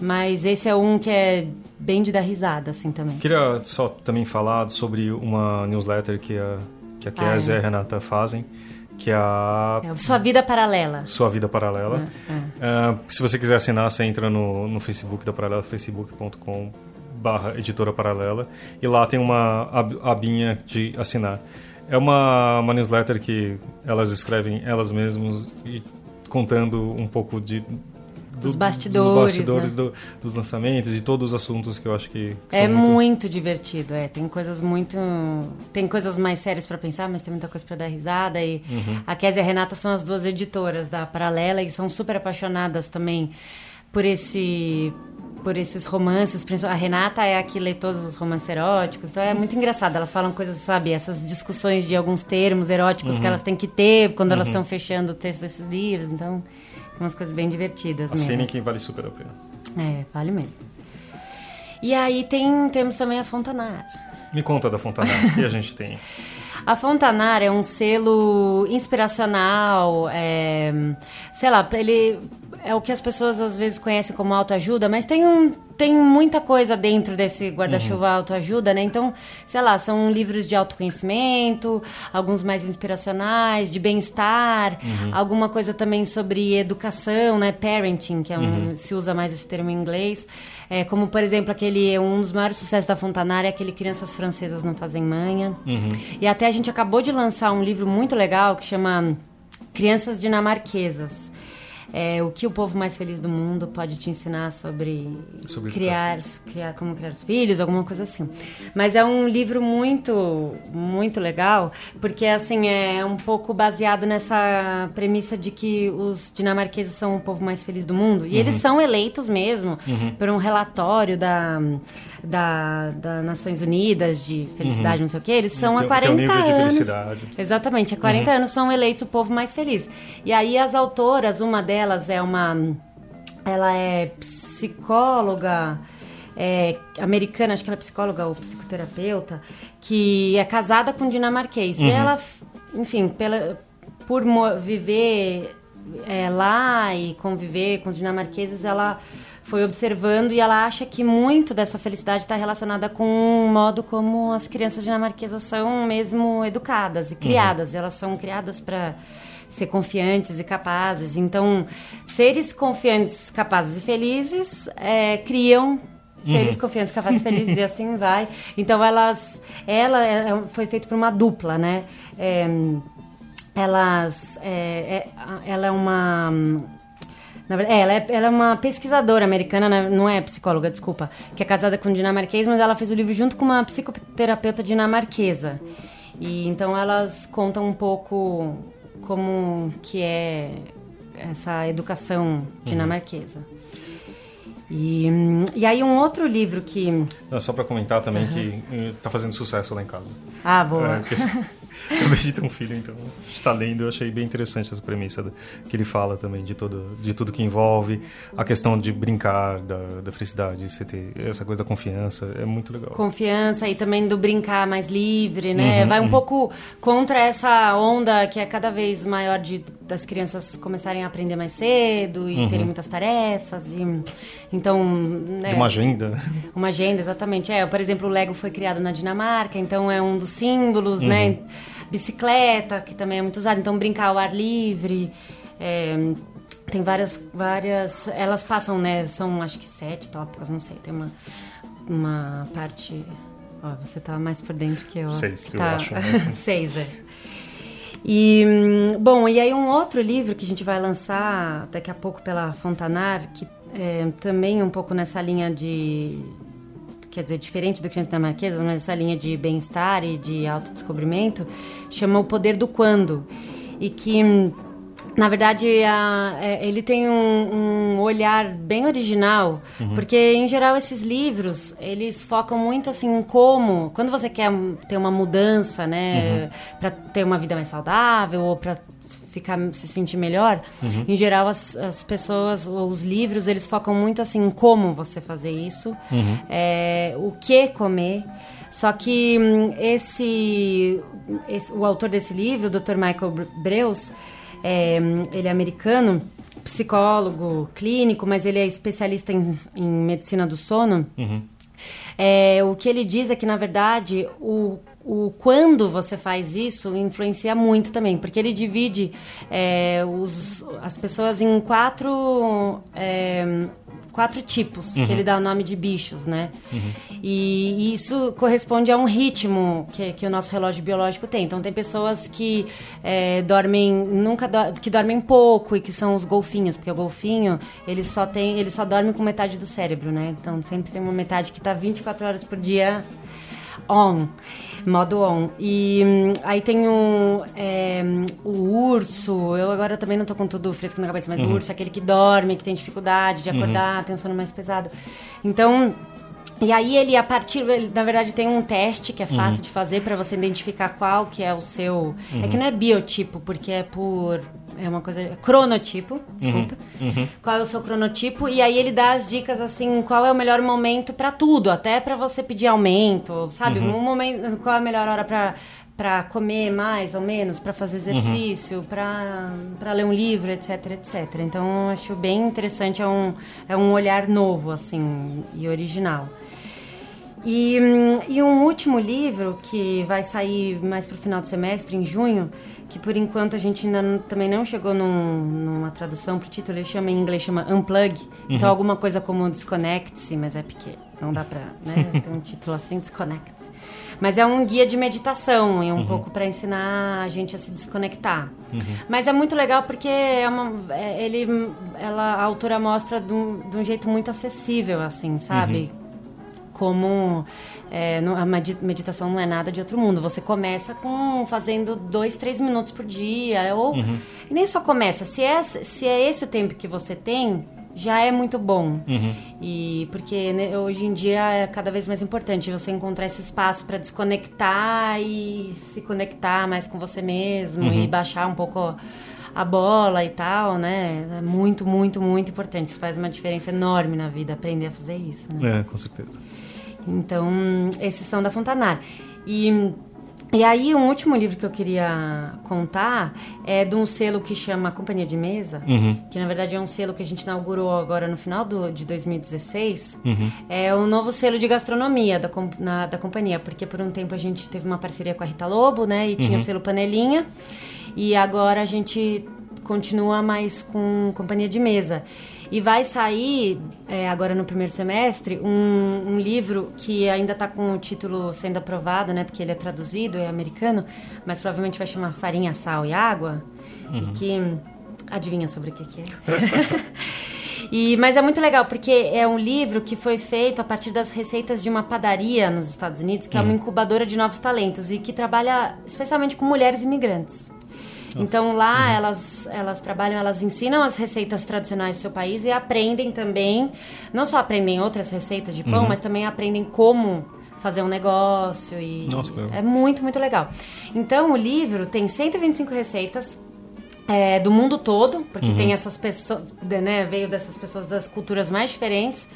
Mas esse é um que é bem de dar risada, assim, também. Queria só também falar sobre uma newsletter que a, que a Kézia ah, é. e a Renata fazem, que é a... É, Sua Vida Paralela. Sua Vida Paralela. É, uh, se você quiser assinar, você entra no, no Facebook da Paralela, facebook.com barra editora paralela e lá tem uma abinha de assinar. É uma, uma newsletter que elas escrevem elas mesmas e contando um pouco de dos bastidores, dos, bastidores né? do, dos lançamentos e todos os assuntos que eu acho que, que é muito... muito... divertido é tem coisas muito tem coisas mais sérias para pensar mas tem muita coisa para dar risada e uhum. a Kézia e a Renata são as duas editoras da Paralela e são super apaixonadas também por esse por esses romances. A Renata é a que lê todos os romances eróticos, então é muito engraçado. Elas falam coisas, sabe, essas discussões de alguns termos eróticos uhum. que elas têm que ter quando uhum. elas estão fechando o texto desses livros. Então, umas coisas bem divertidas Assinem mesmo. que vale super a pena. É, vale mesmo. E aí tem, temos também a Fontanar. Me conta da Fontanar, o que a gente tem? A Fontanar é um selo inspiracional, é, sei lá, ele é o que as pessoas às vezes conhecem como autoajuda, mas tem, um, tem muita coisa dentro desse guarda-chuva uhum. autoajuda, né? Então, sei lá, são livros de autoconhecimento, alguns mais inspiracionais, de bem-estar, uhum. alguma coisa também sobre educação, né? Parenting, que é um, uhum. se usa mais esse termo em inglês. É, como, por exemplo, aquele um dos maiores sucessos da Fontanar é aquele Crianças Francesas Não Fazem Manha. Uhum. E até a gente acabou de lançar um livro muito legal que chama Crianças Dinamarquesas é, o que o povo mais feliz do mundo pode te ensinar sobre, sobre criar, criar, como criar os filhos, alguma coisa assim. Mas é um livro muito, muito legal, porque assim é um pouco baseado nessa premissa de que os dinamarqueses são o povo mais feliz do mundo e uhum. eles são eleitos mesmo uhum. por um relatório da da, da Nações Unidas de felicidade, uhum. não sei o que, eles são há 40 tem um anos. De felicidade. Exatamente, há 40 uhum. anos são eleitos o povo mais feliz. E aí as autoras, uma delas é uma ela é psicóloga é, americana, acho que ela é psicóloga ou psicoterapeuta, que é casada com um dinamarquês. Uhum. E ela, enfim, pela, por viver é, lá e conviver com os dinamarqueses, ela foi observando e ela acha que muito dessa felicidade está relacionada com o modo como as crianças dinamarquesas são mesmo educadas e criadas. Uhum. Elas são criadas para ser confiantes e capazes. Então, seres confiantes, capazes e felizes é, criam seres uhum. confiantes, capazes, felizes e assim vai. Então elas, ela é, é, foi feito por uma dupla, né? É, elas, é, é, ela é uma na verdade, é, ela, é, ela é uma pesquisadora americana, né? não é psicóloga, desculpa, que é casada com um dinamarquês, mas ela fez o livro junto com uma psicoterapeuta dinamarquesa. E então elas contam um pouco como que é essa educação dinamarquesa. Uhum. E, e aí um outro livro que... só para comentar também uhum. que está fazendo sucesso lá em casa. Ah, boa. É, que... Acabei de ter um filho, então está lendo. Eu achei bem interessante essa premissa que ele fala também de, todo, de tudo que envolve a questão de brincar, da, da felicidade, você ter essa coisa da confiança. É muito legal. Confiança e também do brincar mais livre, né? Uhum, Vai um uhum. pouco contra essa onda que é cada vez maior de das crianças começarem a aprender mais cedo e uhum. terem muitas tarefas e então né, de uma agenda uma agenda exatamente é por exemplo o Lego foi criado na Dinamarca então é um dos símbolos né? Né bicicleta, que também é muito usada. Então, brincar ao ar livre. É, tem várias, várias. Elas passam, né? São acho que sete tópicos, não sei. Tem uma, uma parte. Ó, você tá mais por dentro que eu. Seis, tá, eu acho. Seis, é. E, bom, e aí um outro livro que a gente vai lançar daqui a pouco pela Fontanar, que é também um pouco nessa linha de, quer dizer, diferente do Criança da Marquesa, mas essa linha de bem-estar e de autodescobrimento, chama O Poder do Quando. E que, na verdade, a, é, ele tem um, um, olhar bem original, uhum. porque, em geral, esses livros, eles focam muito, assim, em como, quando você quer ter uma mudança, né, uhum. para ter uma vida mais saudável ou para ficar se sentir melhor, uhum. em geral as, as pessoas, os livros, eles focam muito assim em como você fazer isso, uhum. é, o que comer. Só que hum, esse, esse, o autor desse livro, o Dr. Michael Breus, é, ele é americano, psicólogo, clínico, mas ele é especialista em, em medicina do sono. Uhum. É, o que ele diz é que, na verdade, o o quando você faz isso influencia muito também, porque ele divide é, os, as pessoas em quatro, é, quatro tipos, uhum. que ele dá o nome de bichos, né? Uhum. E, e, isso corresponde a um ritmo que, que o nosso relógio biológico tem. Então tem pessoas que é, dormem nunca do, que dormem pouco e que são os golfinhos, porque o golfinho ele só tem ele só dorme com metade do cérebro, né? Então sempre tem uma metade que está 24 horas por dia on modo on. E hum, aí tem o, é, o urso, eu agora também não tô com tudo fresco na cabeça, mas uhum. o urso é aquele que dorme, que tem dificuldade de acordar, uhum. tem um sono mais pesado. Então, e aí ele, a partir, ele, na verdade, tem um teste que é fácil uhum. de fazer para você identificar qual que é o seu. Uhum. É que não é biotipo, porque é por. É uma coisa. É cronotipo, desculpa. Uhum. uhum. Qual é o seu cronotipo? E aí ele dá as dicas assim, qual é o melhor momento para tudo, até para você pedir aumento, sabe? Uhum. Um momento, qual é a melhor hora para para comer mais ou menos, para fazer exercício, uhum. para ler um livro, etc, etc. Então, acho bem interessante, é um, é um olhar novo, assim, e original. E, e um último livro que vai sair mais para o final do semestre, em junho, que por enquanto a gente ainda também não chegou num, numa tradução para o título, ele chama em inglês chama Unplug, então uhum. então alguma coisa como Desconnect-se, mas é porque não dá para né, ter um título assim, Desconnect-se. Mas é um guia de meditação e um uhum. pouco para ensinar a gente a se desconectar. Uhum. Mas é muito legal porque é uma, é, ele, ela, a autora mostra de um, de um jeito muito acessível, assim, sabe? Como é, a meditação não é nada de outro mundo. Você começa com fazendo dois, três minutos por dia, ou uhum. e nem só começa. Se é, se é esse o tempo que você tem, já é muito bom. Uhum. E porque né, hoje em dia é cada vez mais importante você encontrar esse espaço para desconectar e se conectar mais com você mesmo uhum. e baixar um pouco a bola e tal, né? É muito, muito, muito importante. Isso faz uma diferença enorme na vida, aprender a fazer isso, né? É, com certeza. Então, esses são da Fontanar. E, e aí, um último livro que eu queria contar é de um selo que chama Companhia de Mesa, uhum. que na verdade é um selo que a gente inaugurou agora no final do, de 2016. Uhum. É o novo selo de gastronomia da, na, da companhia, porque por um tempo a gente teve uma parceria com a Rita Lobo, né? E tinha uhum. o selo Panelinha. E agora a gente continua mais com companhia de mesa. E vai sair, é, agora no primeiro semestre, um, um livro que ainda está com o título sendo aprovado, né? Porque ele é traduzido, é americano, mas provavelmente vai chamar Farinha, Sal e Água. Uhum. E que. Adivinha sobre o que, que é? E, mas é muito legal, porque é um livro que foi feito a partir das receitas de uma padaria nos Estados Unidos, que é uma uhum. incubadora de novos talentos e que trabalha especialmente com mulheres imigrantes. Então lá uhum. elas, elas trabalham, elas ensinam as receitas tradicionais do seu país e aprendem também, não só aprendem outras receitas de pão, uhum. mas também aprendem como fazer um negócio e Nossa, é muito, muito legal. Então o livro tem 125 receitas é, do mundo todo, porque uhum. tem essas pessoas, né, veio dessas pessoas das culturas mais diferentes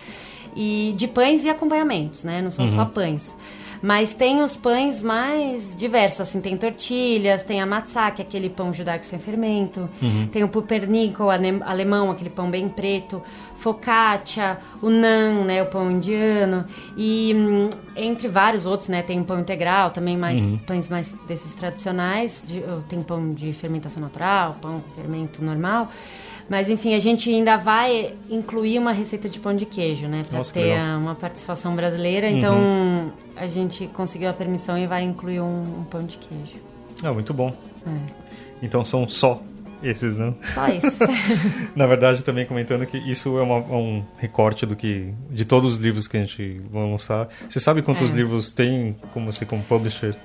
e de pães e acompanhamentos, né? Não são uhum. só pães. Mas tem os pães mais diversos, assim, tem tortilhas, tem a matzah, que é aquele pão judaico sem fermento, uhum. tem o pumpernickel alemão, aquele pão bem preto, focaccia, o naan, né, o pão indiano, e hum, entre vários outros, né, tem pão integral, também mais uhum. pães mais desses tradicionais, de, tem pão de fermentação natural, pão com fermento normal, mas enfim, a gente ainda vai incluir uma receita de pão de queijo, né? Para ter uma participação brasileira. Uhum. Então a gente conseguiu a permissão e vai incluir um, um pão de queijo. Ah, muito bom. É. Então são só esses, né? Só esses. Na verdade, também comentando que isso é uma, um recorte do que de todos os livros que a gente vai lançar. Você sabe quantos é. livros tem como você como publisher?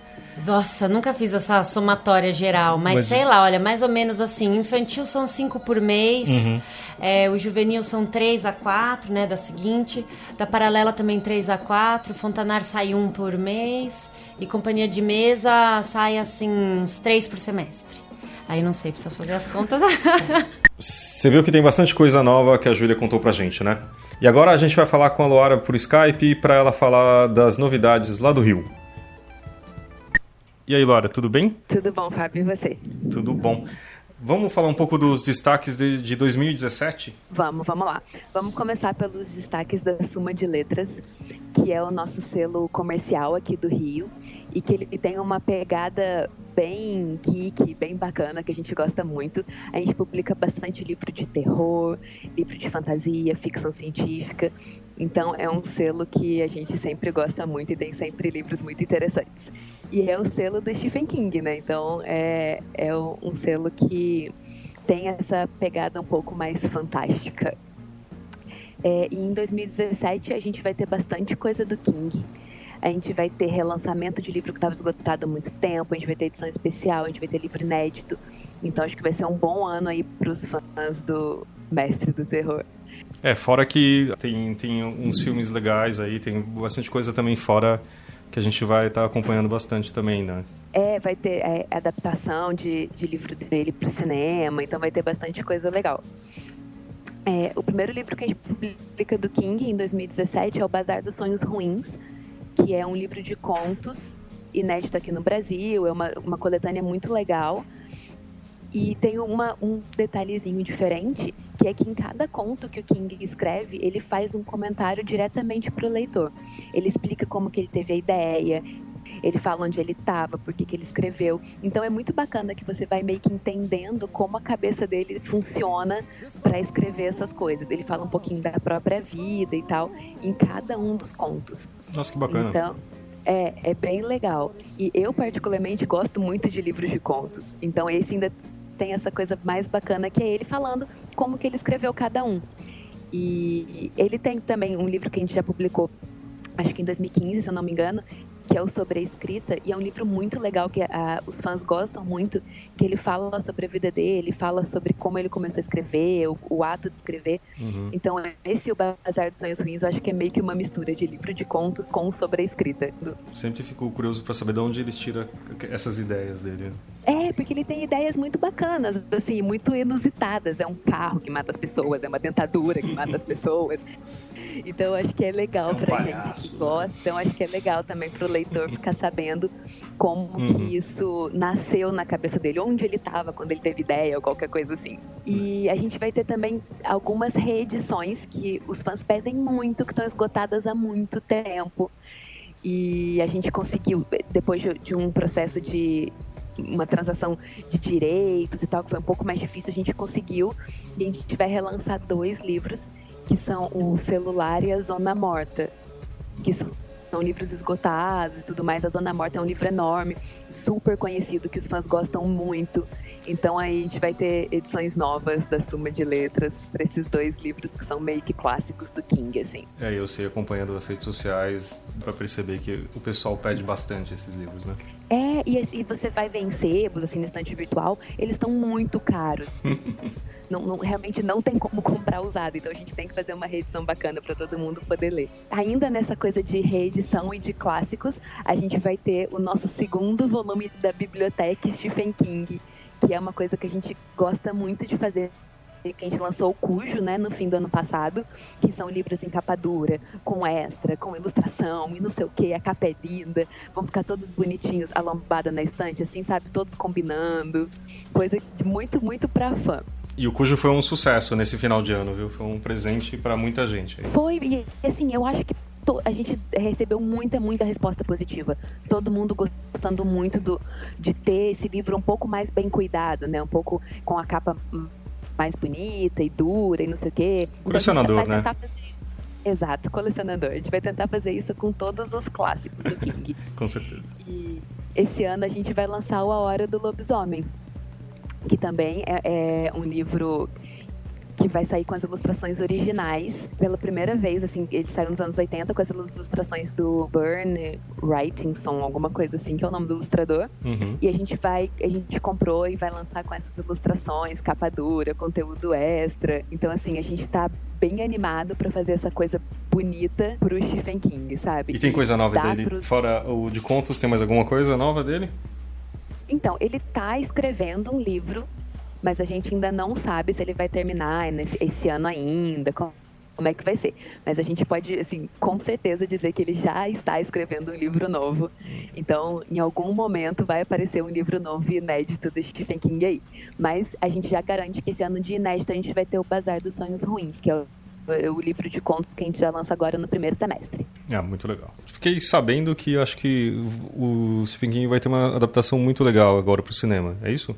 Nossa, nunca fiz essa somatória geral, mas, mas, sei lá, olha, mais ou menos assim, infantil são cinco por mês, uhum. é, o juvenil são três a quatro, né, da seguinte, da paralela também três a quatro, Fontanar sai um por mês, e companhia de mesa sai assim, uns três por semestre. Aí não sei, precisa fazer as contas. Você viu que tem bastante coisa nova que a Júlia contou pra gente, né? E agora a gente vai falar com a Luara por Skype para ela falar das novidades lá do Rio. E aí, Laura, tudo bem? Tudo bom, Fábio, e você? Tudo bom. Vamos falar um pouco dos destaques de, de 2017? Vamos, vamos lá. Vamos começar pelos destaques da Suma de Letras, que é o nosso selo comercial aqui do Rio, e que ele tem uma pegada bem geek, bem bacana, que a gente gosta muito. A gente publica bastante livro de terror, livro de fantasia, ficção científica. Então é um selo que a gente sempre gosta muito e tem sempre livros muito interessantes. E é o selo do Stephen King, né? Então é, é um selo que tem essa pegada um pouco mais fantástica. É, e em 2017 a gente vai ter bastante coisa do King. A gente vai ter relançamento de livro que estava esgotado há muito tempo, a gente vai ter edição especial, a gente vai ter livro inédito. Então acho que vai ser um bom ano aí para os fãs do Mestre do Terror. É, fora que tem, tem uns filmes legais aí, tem bastante coisa também fora que a gente vai estar tá acompanhando bastante também, né? É, vai ter é, adaptação de, de livro dele para o cinema, então vai ter bastante coisa legal. É, o primeiro livro que a gente publica do King em 2017 é o Bazar dos Sonhos Ruins, que é um livro de contos inédito aqui no Brasil, é uma, uma coletânea muito legal. E tem uma, um detalhezinho diferente, que é que em cada conto que o King escreve, ele faz um comentário diretamente para o leitor. Ele explica como que ele teve a ideia, ele fala onde ele estava, por que ele escreveu. Então é muito bacana que você vai meio que entendendo como a cabeça dele funciona para escrever essas coisas. Ele fala um pouquinho da própria vida e tal em cada um dos contos. Nossa, que bacana. Então, é, é bem legal. E eu, particularmente, gosto muito de livros de contos. Então, esse ainda tem essa coisa mais bacana que é ele falando como que ele escreveu cada um. E ele tem também um livro que a gente já publicou, acho que em 2015, se eu não me engano, que é o Sobre a Escrita, e é um livro muito legal que a, os fãs gostam muito, que ele fala sobre a vida dele, fala sobre como ele começou a escrever, o, o ato de escrever. Uhum. Então, esse O Bazar dos Sonhos Ruins, eu acho que é meio que uma mistura de livro de contos com Sobre a Escrita. Sempre fico curioso para saber de onde eles tiram essas ideias dele. É, porque ele tem ideias muito bacanas, assim, muito inusitadas. É um carro que mata as pessoas, é uma dentadura que mata as pessoas. Então acho que é legal é um pra palhaço, gente que gosta. Então acho que é legal também pro leitor ficar sabendo como uhum. que isso nasceu na cabeça dele, onde ele estava quando ele teve ideia ou qualquer coisa assim. E a gente vai ter também algumas reedições que os fãs pedem muito, que estão esgotadas há muito tempo. E a gente conseguiu, depois de um processo de uma transação de direitos e tal, que foi um pouco mais difícil, a gente conseguiu. E a gente vai relançar dois livros, que são o Celular e a Zona Morta, que são, são livros esgotados e tudo mais. A Zona Morta é um livro enorme, super conhecido, que os fãs gostam muito. Então aí a gente vai ter edições novas da Suma de Letras para esses dois livros que são meio que clássicos do King, assim. É, eu sei acompanhando as redes sociais para perceber que o pessoal pede bastante esses livros, né? É, e, e você vai sebos, assim, no estante virtual, eles estão muito caros. não, não, realmente não tem como comprar usado, então a gente tem que fazer uma reedição bacana para todo mundo poder ler. Ainda nessa coisa de reedição e de clássicos, a gente vai ter o nosso segundo volume da biblioteca Stephen King, que é uma coisa que a gente gosta muito de fazer que a gente lançou o Cujo, né, no fim do ano passado, que são livros em capa dura, com extra, com ilustração e não sei o que, a capa é linda, vão ficar todos bonitinhos, a lombada na estante, assim, sabe, todos combinando, coisa muito, muito pra fã. E o Cujo foi um sucesso nesse final de ano, viu? Foi um presente para muita gente. Foi, e assim, eu acho que a gente recebeu muita, muita resposta positiva. Todo mundo gostando muito do, de ter esse livro um pouco mais bem cuidado, né? Um pouco com a capa mais bonita e dura e não sei o quê. Colecionador, então, né? Exato, colecionador. A gente vai tentar fazer isso com todos os clássicos do King. com certeza. E esse ano a gente vai lançar o A Hora do Lobisomem, que também é, é um livro que vai sair com as ilustrações originais pela primeira vez, assim, ele saiu nos anos 80 com as ilustrações do Burn Writingson, alguma coisa assim, que é o nome do ilustrador. Uhum. E a gente vai, a gente comprou e vai lançar com essas ilustrações, capa dura, conteúdo extra. Então, assim, a gente tá bem animado para fazer essa coisa bonita pro Stephen King, sabe? E tem coisa nova dele? Pros... Fora o de contos, tem mais alguma coisa nova dele? Então, ele tá escrevendo um livro mas a gente ainda não sabe se ele vai terminar esse ano ainda, como, é que vai ser. Mas a gente pode, assim, com certeza dizer que ele já está escrevendo um livro novo. Então, em algum momento vai aparecer um livro novo inédito do Stephen King aí. Mas a gente já garante que esse ano de inédito a gente vai ter o Bazar dos Sonhos Ruins, que é o o livro de contos que a gente já lança agora no primeiro semestre. É, muito legal. Fiquei sabendo que acho que o Stephen King vai ter uma adaptação muito legal agora para o cinema, é isso?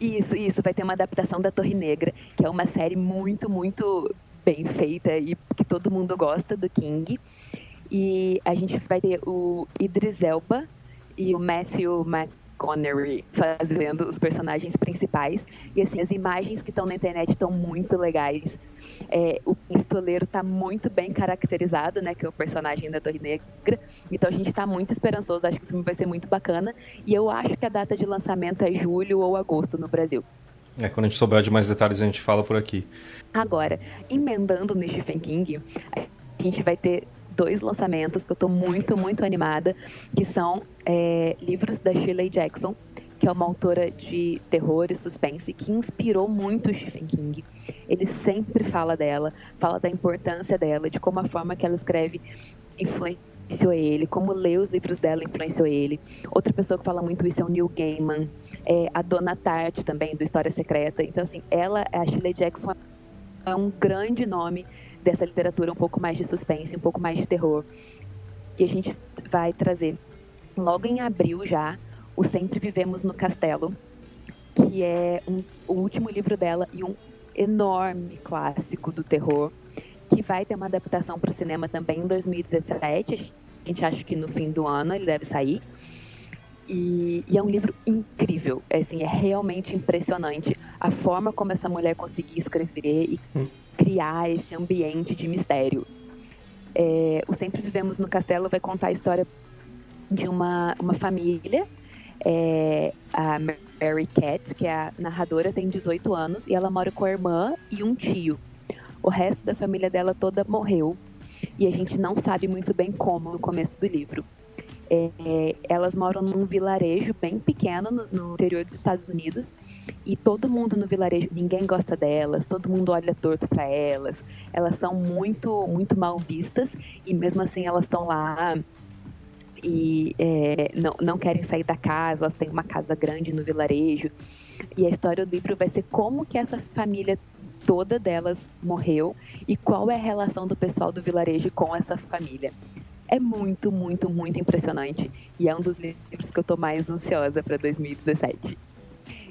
Isso, isso. Vai ter uma adaptação da Torre Negra, que é uma série muito, muito bem feita e que todo mundo gosta do King. E a gente vai ter o Idris Elba e o Matthew McConaughey fazendo os personagens principais. E assim, as imagens que estão na internet estão muito legais. É, o pistoleiro está muito bem caracterizado, né? Que é o personagem da Torre Negra. Então a gente está muito esperançoso, acho que o filme vai ser muito bacana. E eu acho que a data de lançamento é julho ou agosto no Brasil. É, quando a gente souber de mais detalhes, a gente fala por aqui. Agora, emendando no Stephen King, a gente vai ter dois lançamentos que eu estou muito, muito animada, que são é, livros da Shirley Jackson, que é uma autora de terror e suspense que inspirou muito Stephen King. Ele sempre fala dela, fala da importância dela, de como a forma que ela escreve influenciou ele, como ler os livros dela influenciou ele. Outra pessoa que fala muito isso é o Neil Gaiman, é a Dona Tart também, do História Secreta. Então, assim, ela, a Shirley Jackson, é um grande nome dessa literatura um pouco mais de suspense, um pouco mais de terror. E a gente vai trazer logo em abril já o Sempre Vivemos no Castelo, que é um, o último livro dela e um enorme clássico do terror, que vai ter uma adaptação para o cinema também em 2017. A gente acha que no fim do ano ele deve sair. E, e, é um livro incrível, é, assim, é realmente impressionante a forma como essa mulher conseguiu escrever e hum. criar esse ambiente de mistério. É, o Sempre Vivemos no Castelo vai contar a história de uma, uma família é, a Mary Cat, que é a narradora, tem 18 anos e ela mora com a irmã e um tio. O resto da família dela toda morreu e a gente não sabe muito bem como no começo do livro. É, elas moram num vilarejo bem pequeno no, no, interior dos Estados Unidos e todo mundo no vilarejo, ninguém gosta delas, todo mundo olha torto para elas. Elas são muito, muito mal vistas e mesmo assim elas estão lá e é, não, não querem sair da casa, elas têm uma casa grande no vilarejo. E a história do livro vai ser como que essa família toda delas morreu e qual é a relação do pessoal do vilarejo com essa família. é muito, muito, muito impressionante e é um dos livros que eu estou mais ansiosa para 2017.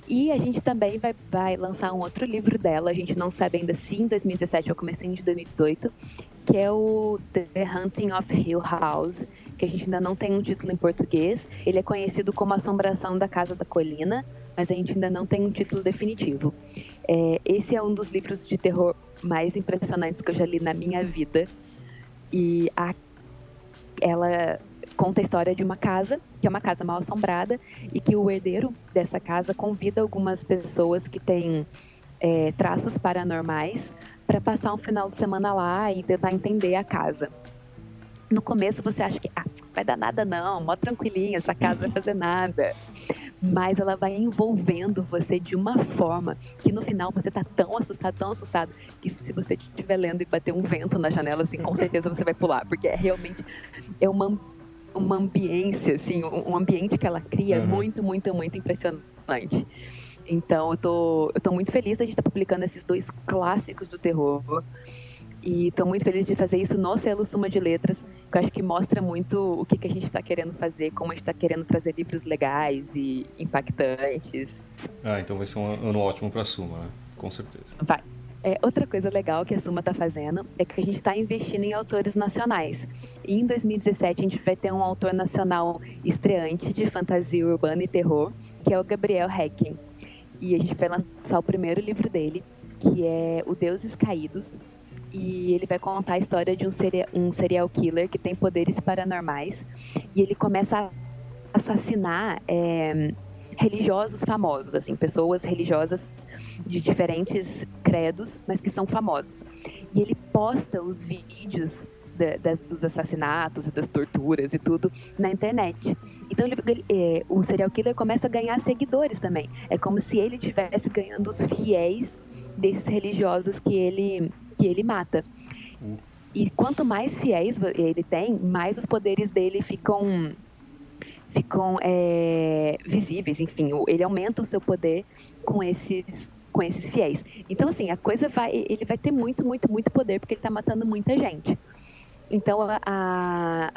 E a gente também vai, vai lançar um outro livro dela, a gente não sabe ainda se em 2017 ou comecinho de 2018, que é o The Hunting of Hill House, que a gente ainda não tem um título em português. Ele é conhecido como Assombração da Casa da Colina, mas a gente ainda não tem um título definitivo. É, esse é um dos livros de terror mais impressionantes que eu já li na minha vida. E a, ela conta a história de uma casa, que é uma casa mal assombrada, e que o herdeiro dessa casa convida algumas pessoas que têm é, traços paranormais para passar um final de semana lá e tentar entender a casa. No começo você acha que ah, vai dar nada não, mó tranquilinha, essa casa vai fazer nada. Mas ela vai envolvendo você de uma forma que no final você tá tão assustado, tão assustado, que se você estiver lendo e bater um vento na janela, assim, com certeza você vai pular, porque é realmente é uma, uma ambiência, assim, um ambiente que ela cria uhum. muito, muito, muito impressionante. Então eu tô, eu tô muito feliz de a gente estar tá publicando esses dois clássicos do terror. E estou muito feliz de fazer isso no selo Suma de Letras, que eu acho que mostra muito o que, que a gente está querendo fazer, como a gente está querendo trazer livros legais e impactantes. Ah, então vai ser um ano ótimo para a Suma, né? Com certeza. Vai. É, outra coisa legal que a Suma está fazendo é que a gente está investindo em autores nacionais. E em 2017 a gente vai ter um autor nacional estreante de fantasia urbana e terror, que é o Gabriel Hecken. E a gente vai lançar o primeiro livro dele, que é O Deuses Caídos, e ele vai contar a história de um, serial, um serial killer que tem poderes paranormais e ele começa a assassinar é, religiosos famosos, assim, pessoas religiosas de diferentes credos, mas que são famosos. E ele posta os vídeos dos assassinatos e das torturas e tudo na internet. Então ele, ele, é, o serial killer começa a ganhar seguidores também. É como se ele estivesse ganhando os fiéis desses religiosos que ele que ele mata. E quanto mais fiéis ele tem, mais os poderes dele ficam ficam é, visíveis, enfim, ele aumenta o seu poder com esses com esses fiéis. Então assim, a coisa vai, ele vai ter muito, muito, muito poder porque ele está matando muita gente. Então a, a,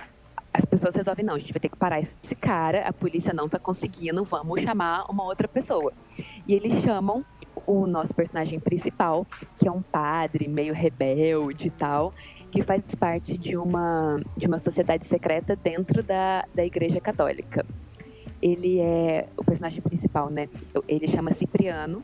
as pessoas resolvem não, a gente vai ter que parar esse cara, a polícia não está conseguindo, vamos chamar uma outra pessoa. E eles chamam o nosso personagem principal, que é um padre meio rebelde e tal, que faz parte de uma, de uma sociedade secreta dentro da, da Igreja Católica. Ele é o personagem principal, né? Ele chama Cipriano.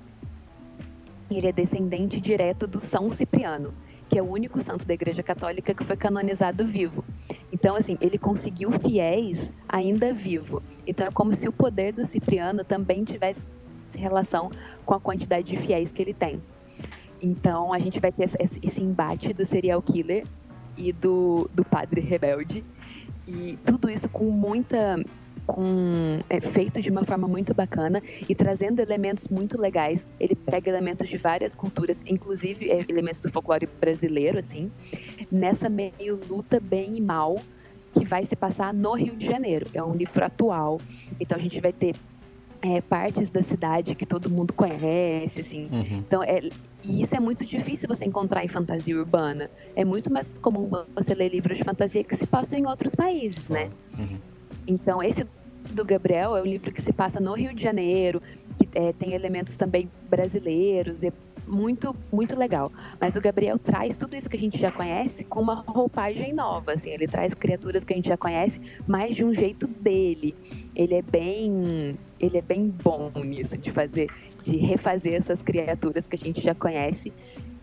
E ele é descendente direto do São Cipriano, que é o único santo da Igreja Católica que foi canonizado vivo. Então, assim, ele conseguiu fiéis ainda vivo. Então, é como se o poder do Cipriano também tivesse relação com a quantidade de fiéis que ele tem. Então a gente vai ter esse embate do serial killer e do, do padre rebelde. E tudo isso com muita. Com, é, feito de uma forma muito bacana e trazendo elementos muito legais. Ele pega elementos de várias culturas, inclusive é, elementos do folclore brasileiro, assim, nessa meio luta bem e mal que vai se passar no Rio de Janeiro. É um livro atual, então a gente vai ter é, partes da cidade que todo mundo conhece, assim. Uhum. Então, é, e isso é muito difícil você encontrar em fantasia urbana. É muito mais comum você ler livros de fantasia que se passam em outros países, né? Uhum. Então, esse do Gabriel é um livro que se passa no Rio de Janeiro, que é, tem elementos também brasileiros, é muito, muito legal. Mas o Gabriel traz tudo isso que a gente já conhece com uma roupagem nova, assim. Ele traz criaturas que a gente já conhece, mas de um jeito dele. Ele é bem ele é bem bom nisso, de fazer, de refazer essas criaturas que a gente já conhece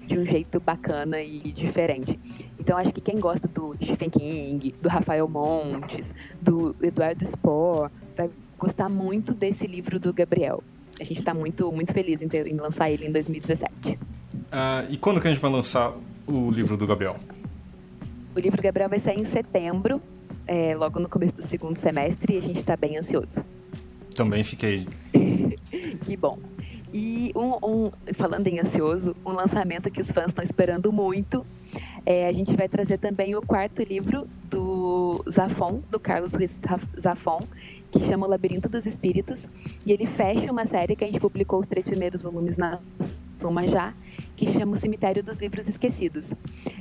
de um jeito bacana e diferente. Então acho que quem gosta do Stephen King, do Rafael Montes, do Eduardo Spohr, vai gostar muito desse livro do Gabriel. A gente está muito, muito feliz em, ter, em lançar ele em 2017. Uh, ah, e quando que a gente vai lançar o livro do Gabriel? O livro do Gabriel vai sair em setembro, é, logo no começo do segundo semestre, e a gente está bem ansioso. Também fiquei. que bom. E um, um, falando em ansioso, um lançamento que os fãs estão esperando muito. É, a gente vai trazer também o quarto livro do Zafon, do Carlos Ruiz Zafon, que chama O Labirinto dos Espíritos. E ele fecha uma série que a gente publicou os três primeiros volumes na Suma já, que chama O Cemitério dos Livros Esquecidos.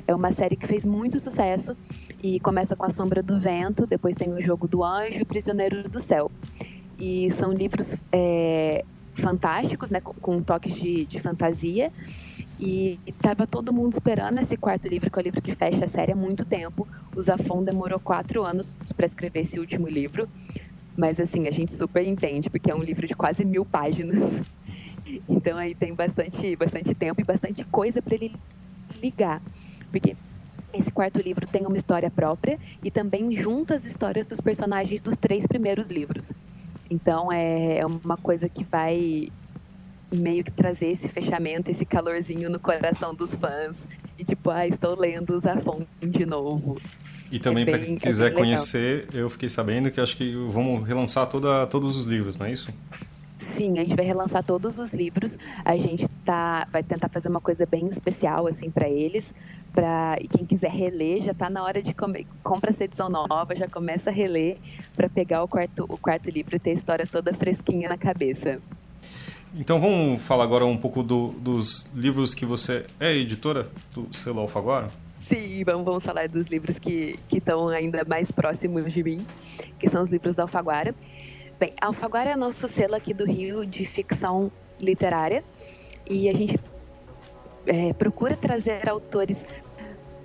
É uma série que fez muito sucesso e começa com A Sombra do Vento, depois tem O Jogo do Anjo e Prisioneiro do Céu. E são livros é, fantásticos, né, com, toques de, de fantasia. E estava todo mundo esperando esse quarto livro, que é o livro que fecha a série há muito tempo. O Zafon demorou quatro anos para escrever esse último livro. Mas assim, a gente super entende, porque é um livro de quase mil páginas. Então aí tem bastante, bastante tempo e bastante coisa para ele ligar. Porque esse quarto livro tem uma história própria e também junta as histórias dos personagens dos três primeiros livros. Então é, é uma coisa que vai meio que trazer esse fechamento, esse calorzinho no coração dos fãs. E tipo, ah, estou lendo Zafon de novo. E também é para quem é quiser é conhecer, eu fiquei sabendo que acho que vamos relançar toda, todos os livros, não é isso? Sim, a gente vai relançar todos os livros. A gente tá, vai tentar fazer uma coisa bem especial assim para eles. Pra, e quem quiser reler, já está na hora de comer, compra essa edição nova, já começa a reler para pegar o quarto, o quarto livro e ter a história toda fresquinha na cabeça. Então vamos falar agora um pouco do, dos livros que você é editora do selo Alfaguara? Sim, vamos, vamos falar dos livros que estão ainda mais próximos de mim, que são os livros da Alfaguara. Bem, a Alfaguara é nosso selo aqui do Rio de ficção literária e a gente é, procura trazer autores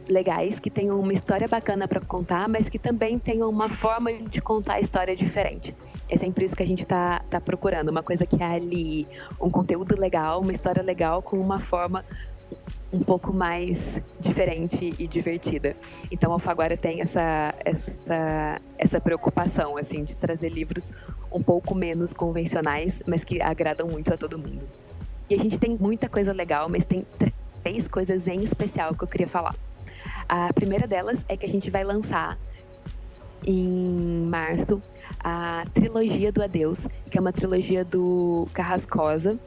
legais, que tenham uma história bacana para contar, mas que também tenham uma forma de contar a história diferente. É sempre isso que a gente está tá procurando, uma coisa que é ali, um conteúdo legal, uma história legal com uma forma um pouco mais diferente e divertida. Então, a Alfaguara tem essa, essa, essa preocupação, assim, de trazer livros um pouco menos convencionais, mas que agradam muito a todo mundo. E a gente tem muita coisa legal, mas tem três coisas em especial que eu queria falar. A primeira delas é que a gente vai lançar em março a trilogia do Adeus, que é uma trilogia do Carrascosa,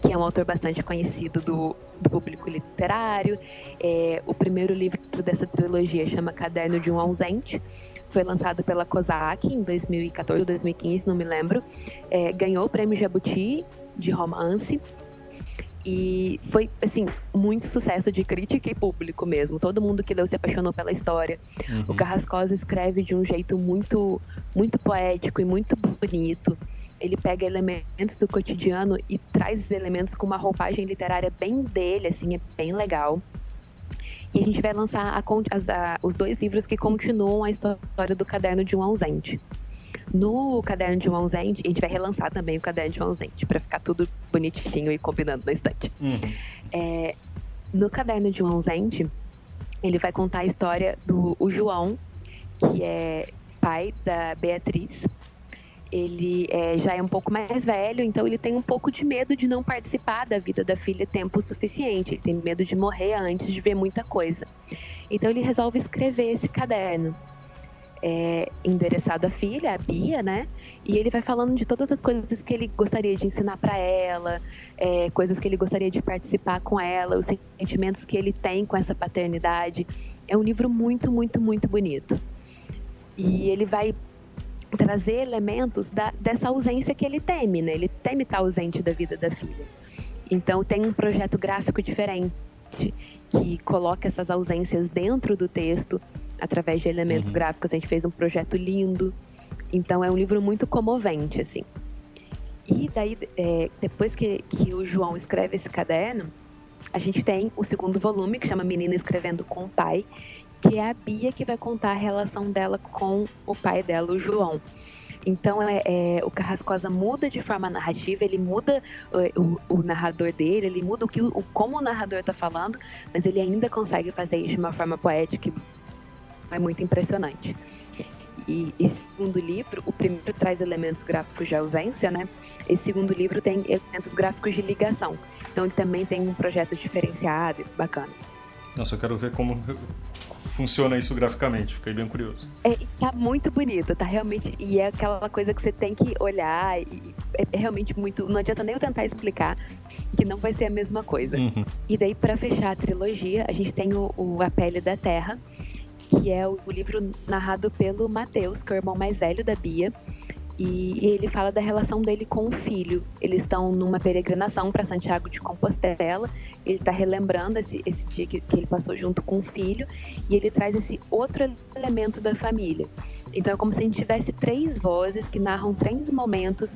que é um autor bastante conhecido do, do público literário. É, o primeiro livro dessa trilogia chama Caderno de um Ausente. Foi lançado pela COSAC em 2014 ou 2015, não me lembro. É, ganhou o prêmio Jabuti de romance e foi, assim, muito sucesso de crítica e público mesmo. Todo mundo que leu se apaixonou pela história. Uhum. O Carrascosa escreve de um jeito muito, muito poético e muito bonito. Ele pega elementos do cotidiano e traz esses elementos com uma roupagem literária bem dele, assim, é bem legal. E a gente vai lançar a, a, os dois livros que continuam a história do caderno de um ausente. No caderno de um ausente, a gente vai relançar também o caderno de um ausente, para ficar tudo bonitinho e combinando na estante. Uhum. É, no caderno de um ausente, ele vai contar a história do João, que é pai da Beatriz. Ele é, já é um pouco mais velho, então ele tem um pouco de medo de não participar da vida da filha tempo suficiente. Ele tem medo de morrer antes de ver muita coisa. Então ele resolve escrever esse caderno é, endereçado à filha, a Bia, né? E ele vai falando de todas as coisas que ele gostaria de ensinar para ela, é, coisas que ele gostaria de participar com ela, os sentimentos que ele tem com essa paternidade. É um livro muito, muito, muito bonito. E ele vai trazer elementos da, dessa ausência que ele teme, né? Ele teme estar ausente da vida da filha. Então tem um projeto gráfico diferente que coloca essas ausências dentro do texto através de elementos uhum. gráficos. A gente fez um projeto lindo. Então é um livro muito comovente, assim. E daí, é, depois que, que o João escreve esse caderno, a gente tem o segundo volume, que chama Menina Escrevendo com o Pai, que é a Bia que vai contar a relação dela com o pai dela, o João. Então, é, é, o Carrascosa muda de forma narrativa, ele muda o, o, o narrador dele, ele muda o que, o, como o narrador está falando, mas ele ainda consegue fazer isso de uma forma poética é muito impressionante. E esse segundo livro, o primeiro traz elementos gráficos de ausência, né? Esse segundo livro tem elementos gráficos de ligação. Então ele também tem um projeto diferenciado e bacana. Nossa, eu quero ver como funciona isso graficamente, fiquei bem curioso. É, tá muito bonito, tá realmente. E é aquela coisa que você tem que olhar e é, é realmente muito. Não adianta nem eu tentar explicar que não vai ser a mesma coisa. Uhum. E daí, para fechar a trilogia, a gente tem o, o A Pele da Terra, que é o, livro narrado pelo Matheus, que é o irmão mais velho da Bia, E, e ele fala da relação dele com o filho. Eles estão numa peregrinação para Santiago de Compostela. Ele está relembrando esse, esse dia que, que ele passou junto com o filho. E ele traz esse outro elemento da família. Então é como se a gente tivesse três vozes que narram três momentos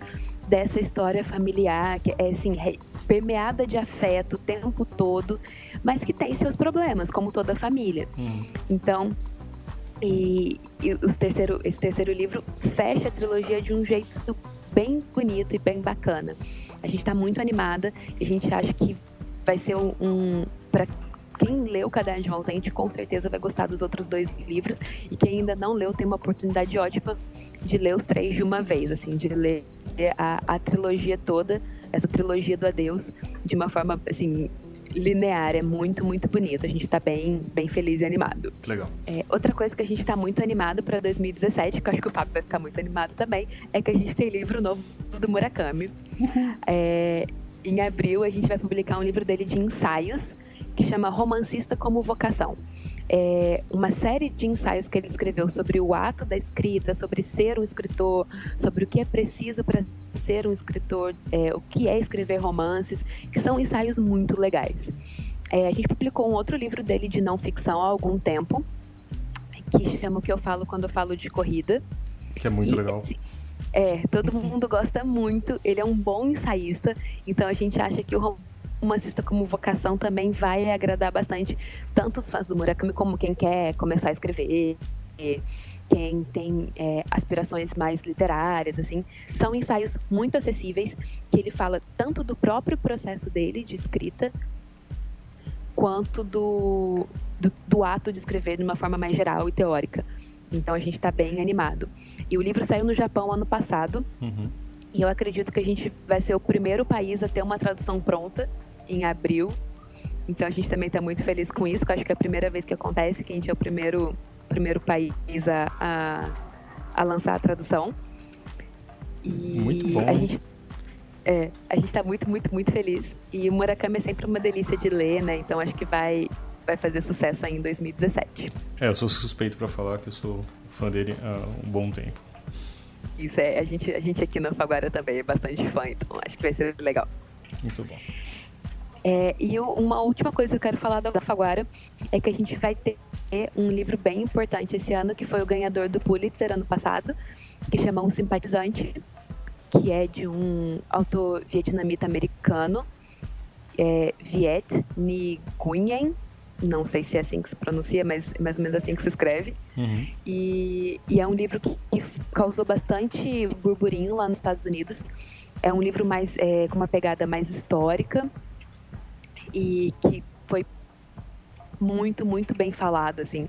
dessa história familiar, que é assim, permeada de afeto o tempo todo, mas que tem seus problemas, como toda família. Hum. Então, e, e os terceiro, esse terceiro livro fecha a trilogia de um jeito bem bonito e bem bacana. A gente está muito animada e a gente acha que vai ser um. um para quem leu Caderno de um Ausente, com certeza vai gostar dos outros dois livros. E quem ainda não leu, tem uma oportunidade ótima de ler os três de uma vez, assim, de ler a, a trilogia toda, essa trilogia do Adeus, de uma forma, assim, linear, é muito, muito bonito. A gente tá bem, bem feliz e animado. Legal. É, outra coisa que a gente tá muito animado para 2017, que eu acho que o Fábio vai ficar muito animado também, é que a gente tem livro novo do Murakami. É, em abril a gente vai publicar um livro dele de ensaios que chama Romancista como Vocação é, uma série de ensaios que ele escreveu sobre o ato da escrita, sobre ser um escritor, sobre o que é preciso para ser um escritor, é, o que é escrever romances, que são ensaios muito legais. É, a gente publicou um outro livro dele de não ficção há algum tempo, que chama O que eu falo quando eu falo de corrida. Que é muito e, legal. É, todo mundo gosta muito. Ele é um bom ensaísta, então a gente acha que o romancista como vocação também vai agradar bastante tanto os fãs do Murakami como quem quer começar a escrever, quem tem é, aspirações mais literárias, assim. São ensaios muito acessíveis que ele fala tanto do próprio processo dele de escrita quanto do, do, do ato de escrever de uma forma mais geral e teórica. Então a gente está bem animado. E o livro saiu no Japão ano passado. Uhum. E eu acredito que a gente vai ser o primeiro país a ter uma tradução pronta em abril. Então a gente também está muito feliz com isso, que acho que é a primeira vez que acontece, que a gente é o primeiro, primeiro país a, a, a lançar a tradução. E muito bom. A gente, é, a gente está muito, muito, muito feliz. E o Murakami é sempre uma delícia de ler, né? Então acho que vai, vai fazer sucesso aí em 2017. É, eu sou suspeito para falar que eu sou fã dele há um bom tempo. Isso é, a gente, a gente aqui no Faguara também é bastante fã, então acho que vai ser legal. Muito bom. É, e uma última coisa que eu quero falar da Faguara é que a gente vai ter um livro bem importante esse ano, que foi o ganhador do Pulitzer ano passado, que chama Um Simpatizante, que é de um autor vietnamita americano, é, Viet Nguyen, não sei se é assim que se pronuncia, mas é mais ou menos assim que se escreve. Uhum. E, e, é um livro que, que, causou bastante burburinho lá nos Estados Unidos. É um livro mais é, com uma pegada mais histórica e que foi muito, muito bem falado, assim.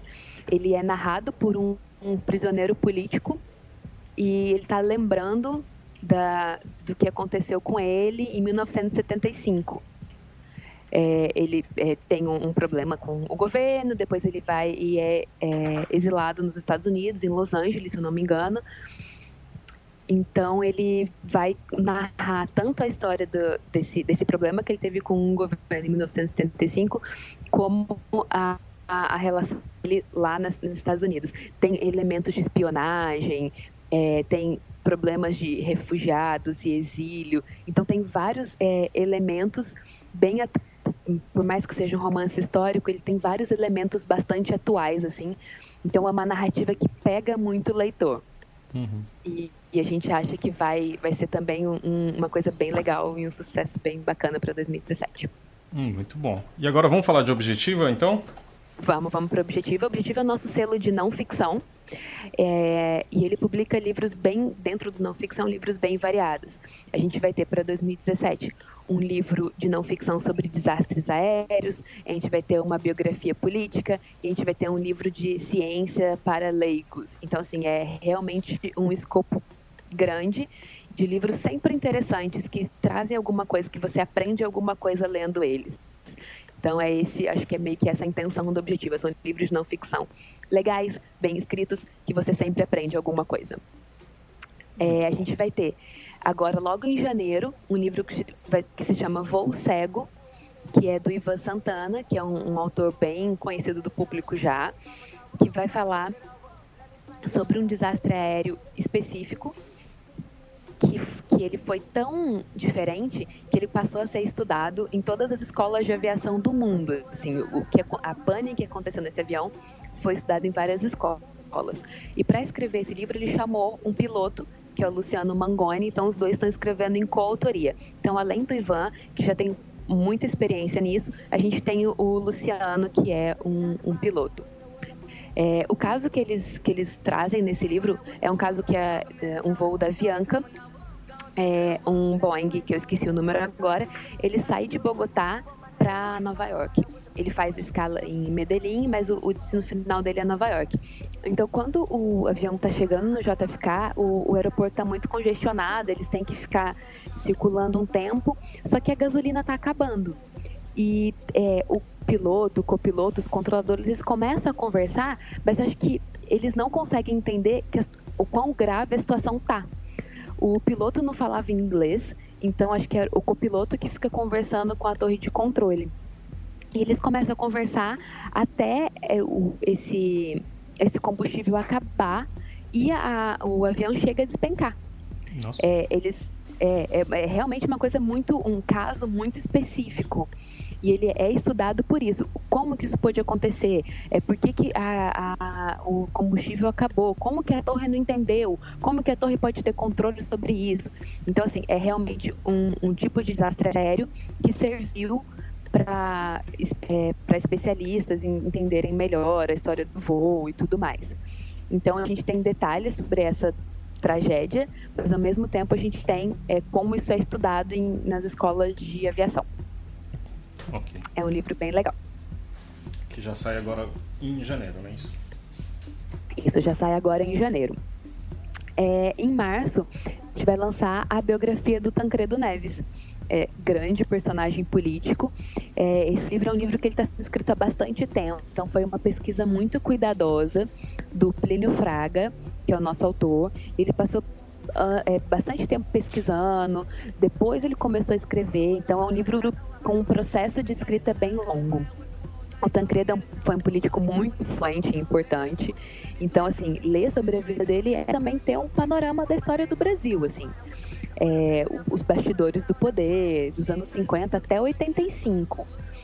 Ele é narrado por um, um prisioneiro político e ele está lembrando da, do que aconteceu com ele em 1975. É, ele é, tem um, um, problema com o governo, depois ele vai e é, é, exilado nos Estados Unidos, em Los Angeles, se eu não me engano, então ele vai narrar tanto a história do, desse, desse problema que ele teve com o governo em 1975, como a, a, a relação dele lá nas, nos Estados Unidos. Tem elementos de espionagem, é, tem problemas de refugiados e exílio. Então tem vários é, elementos bem por mais que seja um romance histórico, ele tem vários elementos bastante atuais assim. Então é uma narrativa que pega muito o leitor. Uhum. E, e, a gente acha que vai, vai ser também um, uma coisa bem legal e um sucesso bem bacana para 2017. Hum, muito bom. E agora vamos falar de Objetiva, então? Vamos, vamos para o Objetivo. Objetivo é o nosso selo de não ficção. É, e ele publica livros bem, dentro do não ficção, livros bem variados. A gente vai ter para 2017 um livro de não ficção sobre desastres aéreos, a gente vai ter uma biografia política, e a gente vai ter um livro de ciência para leigos. Então, assim, é realmente um escopo grande de livros sempre interessantes que trazem alguma coisa, que você aprende alguma coisa lendo eles. Então é esse, acho que é meio que essa a intenção do objetivo, são livros de não ficção. Legais, bem escritos, que você sempre aprende alguma coisa. É, a gente vai ter agora, logo em janeiro, um livro que, que se chama Voo Cego, que é do Ivan Santana, que é um, um autor bem conhecido do público já, que vai falar sobre um desastre aéreo específico que, que ele foi tão diferente que ele passou a ser estudado em todas as escolas de aviação do mundo. Assim, o que a pane que aconteceu nesse avião foi estudado em várias escolas. E para escrever esse livro, ele chamou um piloto que é o Luciano Mangoni, então os dois estão escrevendo em coautoria. Então, além do Ivan, que já tem muita experiência nisso, a gente tem o, Luciano, que é um, um piloto. É, o caso que eles, que eles trazem nesse livro é um caso que é, é um voo da Avianca, é, um Boeing, que eu esqueci o número agora, ele sai de Bogotá para Nova York. Ele faz escala em Medellín, mas o, o, destino final dele é Nova York. Então, quando o avião está chegando no JFK, o, o aeroporto está muito congestionado, eles têm que ficar circulando um tempo, só que a gasolina está acabando. E é, o piloto, o copiloto, os controladores, eles começam a conversar, mas acho que eles não conseguem entender que, o quão grave a situação tá. O piloto não falava inglês, então acho que é o copiloto que fica conversando com a torre de controle. E eles começam a conversar até é, o, esse, esse combustível acabar e a, o avião chega a despencar. É, eles é, é, é, realmente uma coisa muito, um caso muito específico. E ele é estudado por isso. Como que isso pode acontecer? É, por que, que a, a, o combustível acabou? Como que a torre não entendeu? Como que a torre pode ter controle sobre isso? Então, assim, é realmente um, um tipo de desastre aéreo que serviu para é, especialistas entenderem melhor a história do voo e tudo mais. Então a gente tem detalhes sobre essa tragédia, mas ao mesmo tempo a gente tem é, como isso é estudado em, nas escolas de aviação. É um livro bem legal. Que já sai agora em janeiro, não é isso? Isso já sai agora em janeiro. É, em março, a gente vai lançar a biografia do Tancredo Neves, é, grande personagem político. É, esse livro é um livro que ele está escrito há bastante tempo, então foi uma pesquisa muito cuidadosa do Plínio Fraga, que é o nosso autor. Ele passou é, bastante tempo pesquisando, depois ele começou a escrever, então é um livro com um processo de escrita bem longo. O Tancredo é foi um político muito influente e importante. Então, assim, ler sobre a vida dele é também ter um panorama da história do Brasil, assim é, os bastidores do poder, dos anos 50 até 85.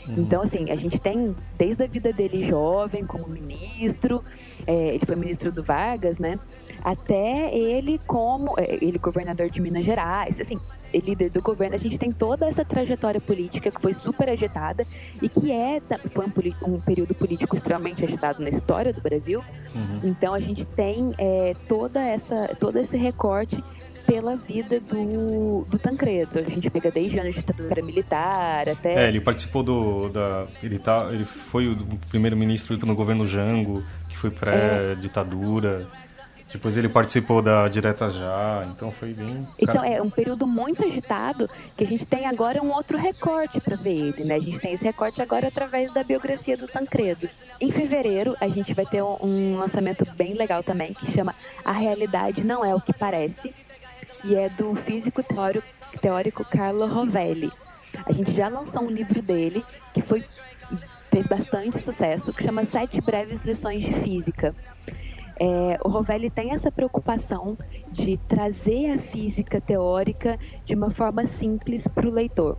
Uhum. Então, assim, a gente tem desde a vida dele jovem, como ministro, é, ele foi ministro do Vargas, né? Até ele como, é, ele governador de Minas Gerais, assim, líder do governo, a gente tem toda essa trajetória política que foi super agitada e que é, foi um, um período político extremamente agitado na história do Brasil. Uhum. Então, a gente tem é, toda essa, todo esse recorte pela vida do, do Tancredo. A gente pega desde anos de ditadura militar até. É, ele participou do. Da, ele, tá, ele foi o primeiro-ministro no governo Jango, que foi pré-ditadura. É. Depois ele participou da Direta Já, então foi bem. Então é um período muito agitado que a gente tem agora um outro recorte para ver ele, né? A gente tem esse recorte agora através da biografia do Tancredo. Em fevereiro a gente vai ter um, lançamento bem legal também que chama A Realidade Não É o que Parece, e é do físico teórico, teórico Carlo Rovelli. A gente já lançou um livro dele que foi fez bastante sucesso, que chama Sete Breves Lições de Física. É, o Rovelli tem essa preocupação de trazer a física teórica de uma forma simples para o leitor.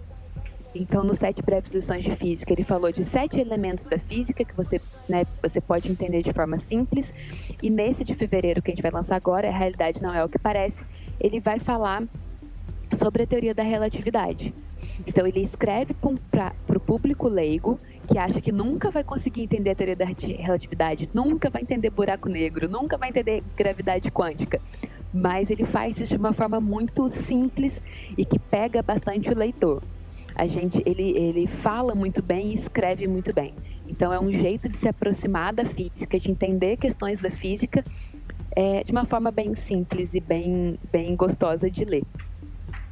Então, nos Sete Breves Lições de Física, ele falou de sete elementos da física que você, né, você pode entender de forma simples. E nesse de fevereiro que a gente vai lançar agora, a realidade não é o que parece, ele vai falar sobre a teoria da relatividade. Então ele escreve para o público leigo que acha que nunca vai conseguir entender a teoria da relatividade, nunca vai entender buraco negro, nunca vai entender gravidade quântica. Mas ele faz isso de uma forma muito simples e que pega bastante o leitor. A gente, ele, ele fala muito bem e escreve muito bem. Então é um jeito de se aproximar da física, de entender questões da física é, de uma forma bem simples e bem, bem gostosa de ler.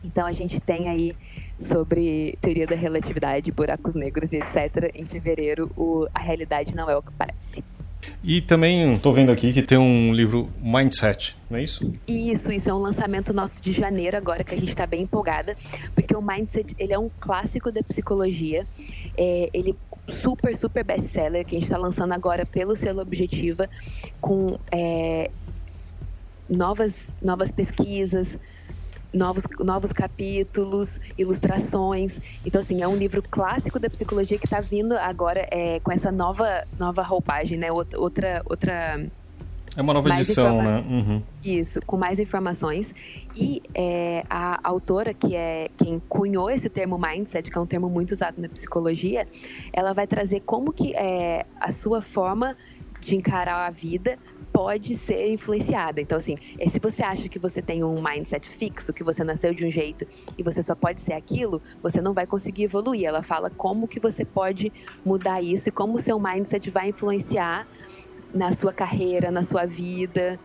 Então a gente tem aí sobre teoria da relatividade, buracos negros e etc. Em fevereiro, o A Realidade Não É O Que Parece. E também estou vendo aqui que tem um livro Mindset, não é isso? Isso, isso é um lançamento nosso de janeiro agora que a gente está bem empolgada, porque o Mindset ele é um clássico da psicologia. É, ele super super best-seller que a gente está lançando agora pelo selo Objetiva, com é, novas, novas pesquisas, novos, novos capítulos, ilustrações. Então, assim, é um livro clássico da psicologia que está vindo agora é, com essa nova, nova roupagem, né? Outra. outra é uma nova edição, né? Uhum. Isso, com mais informações. E é, a autora, que é quem cunhou esse termo mindset, que é um termo muito usado na psicologia, ela vai trazer como que é, a sua forma de encarar a vida pode ser influenciada. Então, assim, é, se você acha que você tem um mindset fixo, que você nasceu de um jeito e você só pode ser aquilo, você não vai conseguir evoluir. Ela fala como que você pode mudar isso e como o seu mindset vai influenciar na sua carreira, na sua vida,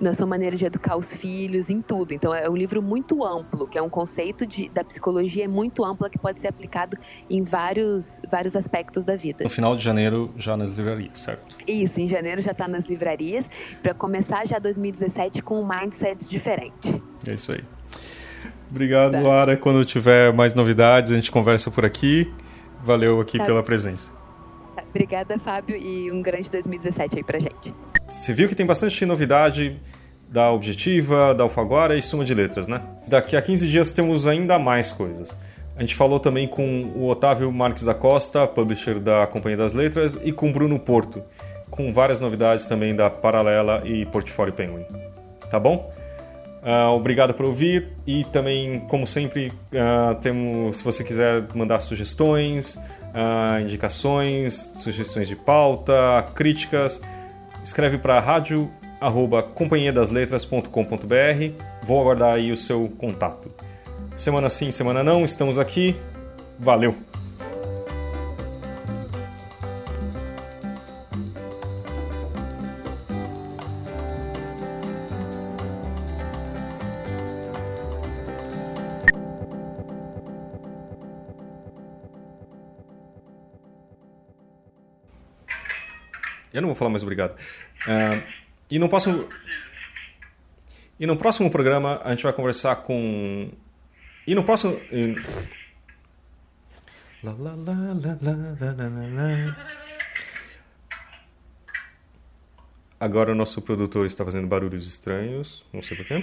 na sua maneira de educar os filhos, em tudo. Então é um livro muito amplo, que é um conceito de, da psicologia muito ampla que pode ser aplicado em vários, vários aspectos da vida. No final de janeiro já nas livrarias, certo? Isso, em janeiro já está nas livrarias, para começar já 2017 com um mindset diferente. É isso aí. Obrigado, tá. Lara. Quando tiver mais novidades, a gente conversa por aqui. Valeu aqui tá. pela presença. Obrigada, Fábio, e um grande 2017 aí pra gente. Você viu que tem bastante novidade da Objetiva, da Alfaguara e Suma de Letras, né? Daqui a 15 dias temos ainda mais coisas. A gente falou também com o Otávio Marques da Costa, publisher da Companhia das Letras, e com Bruno Porto, com várias novidades também da Paralela e Portfólio Penguin. Tá bom? Uh, obrigado por ouvir e também, como sempre, uh, temos, se você quiser mandar sugestões, uh, indicações, sugestões de pauta, críticas, escreve para rádio arroba companhiadasletras.com.br. Vou aguardar aí o seu contato. Semana sim, semana não, estamos aqui. Valeu! Eu não vou falar mais obrigado. Uh, e no próximo. E no próximo programa a gente vai conversar com. E no próximo. Lá, lá, lá, Agora o nosso produtor está fazendo barulhos estranhos. Não sei porquê.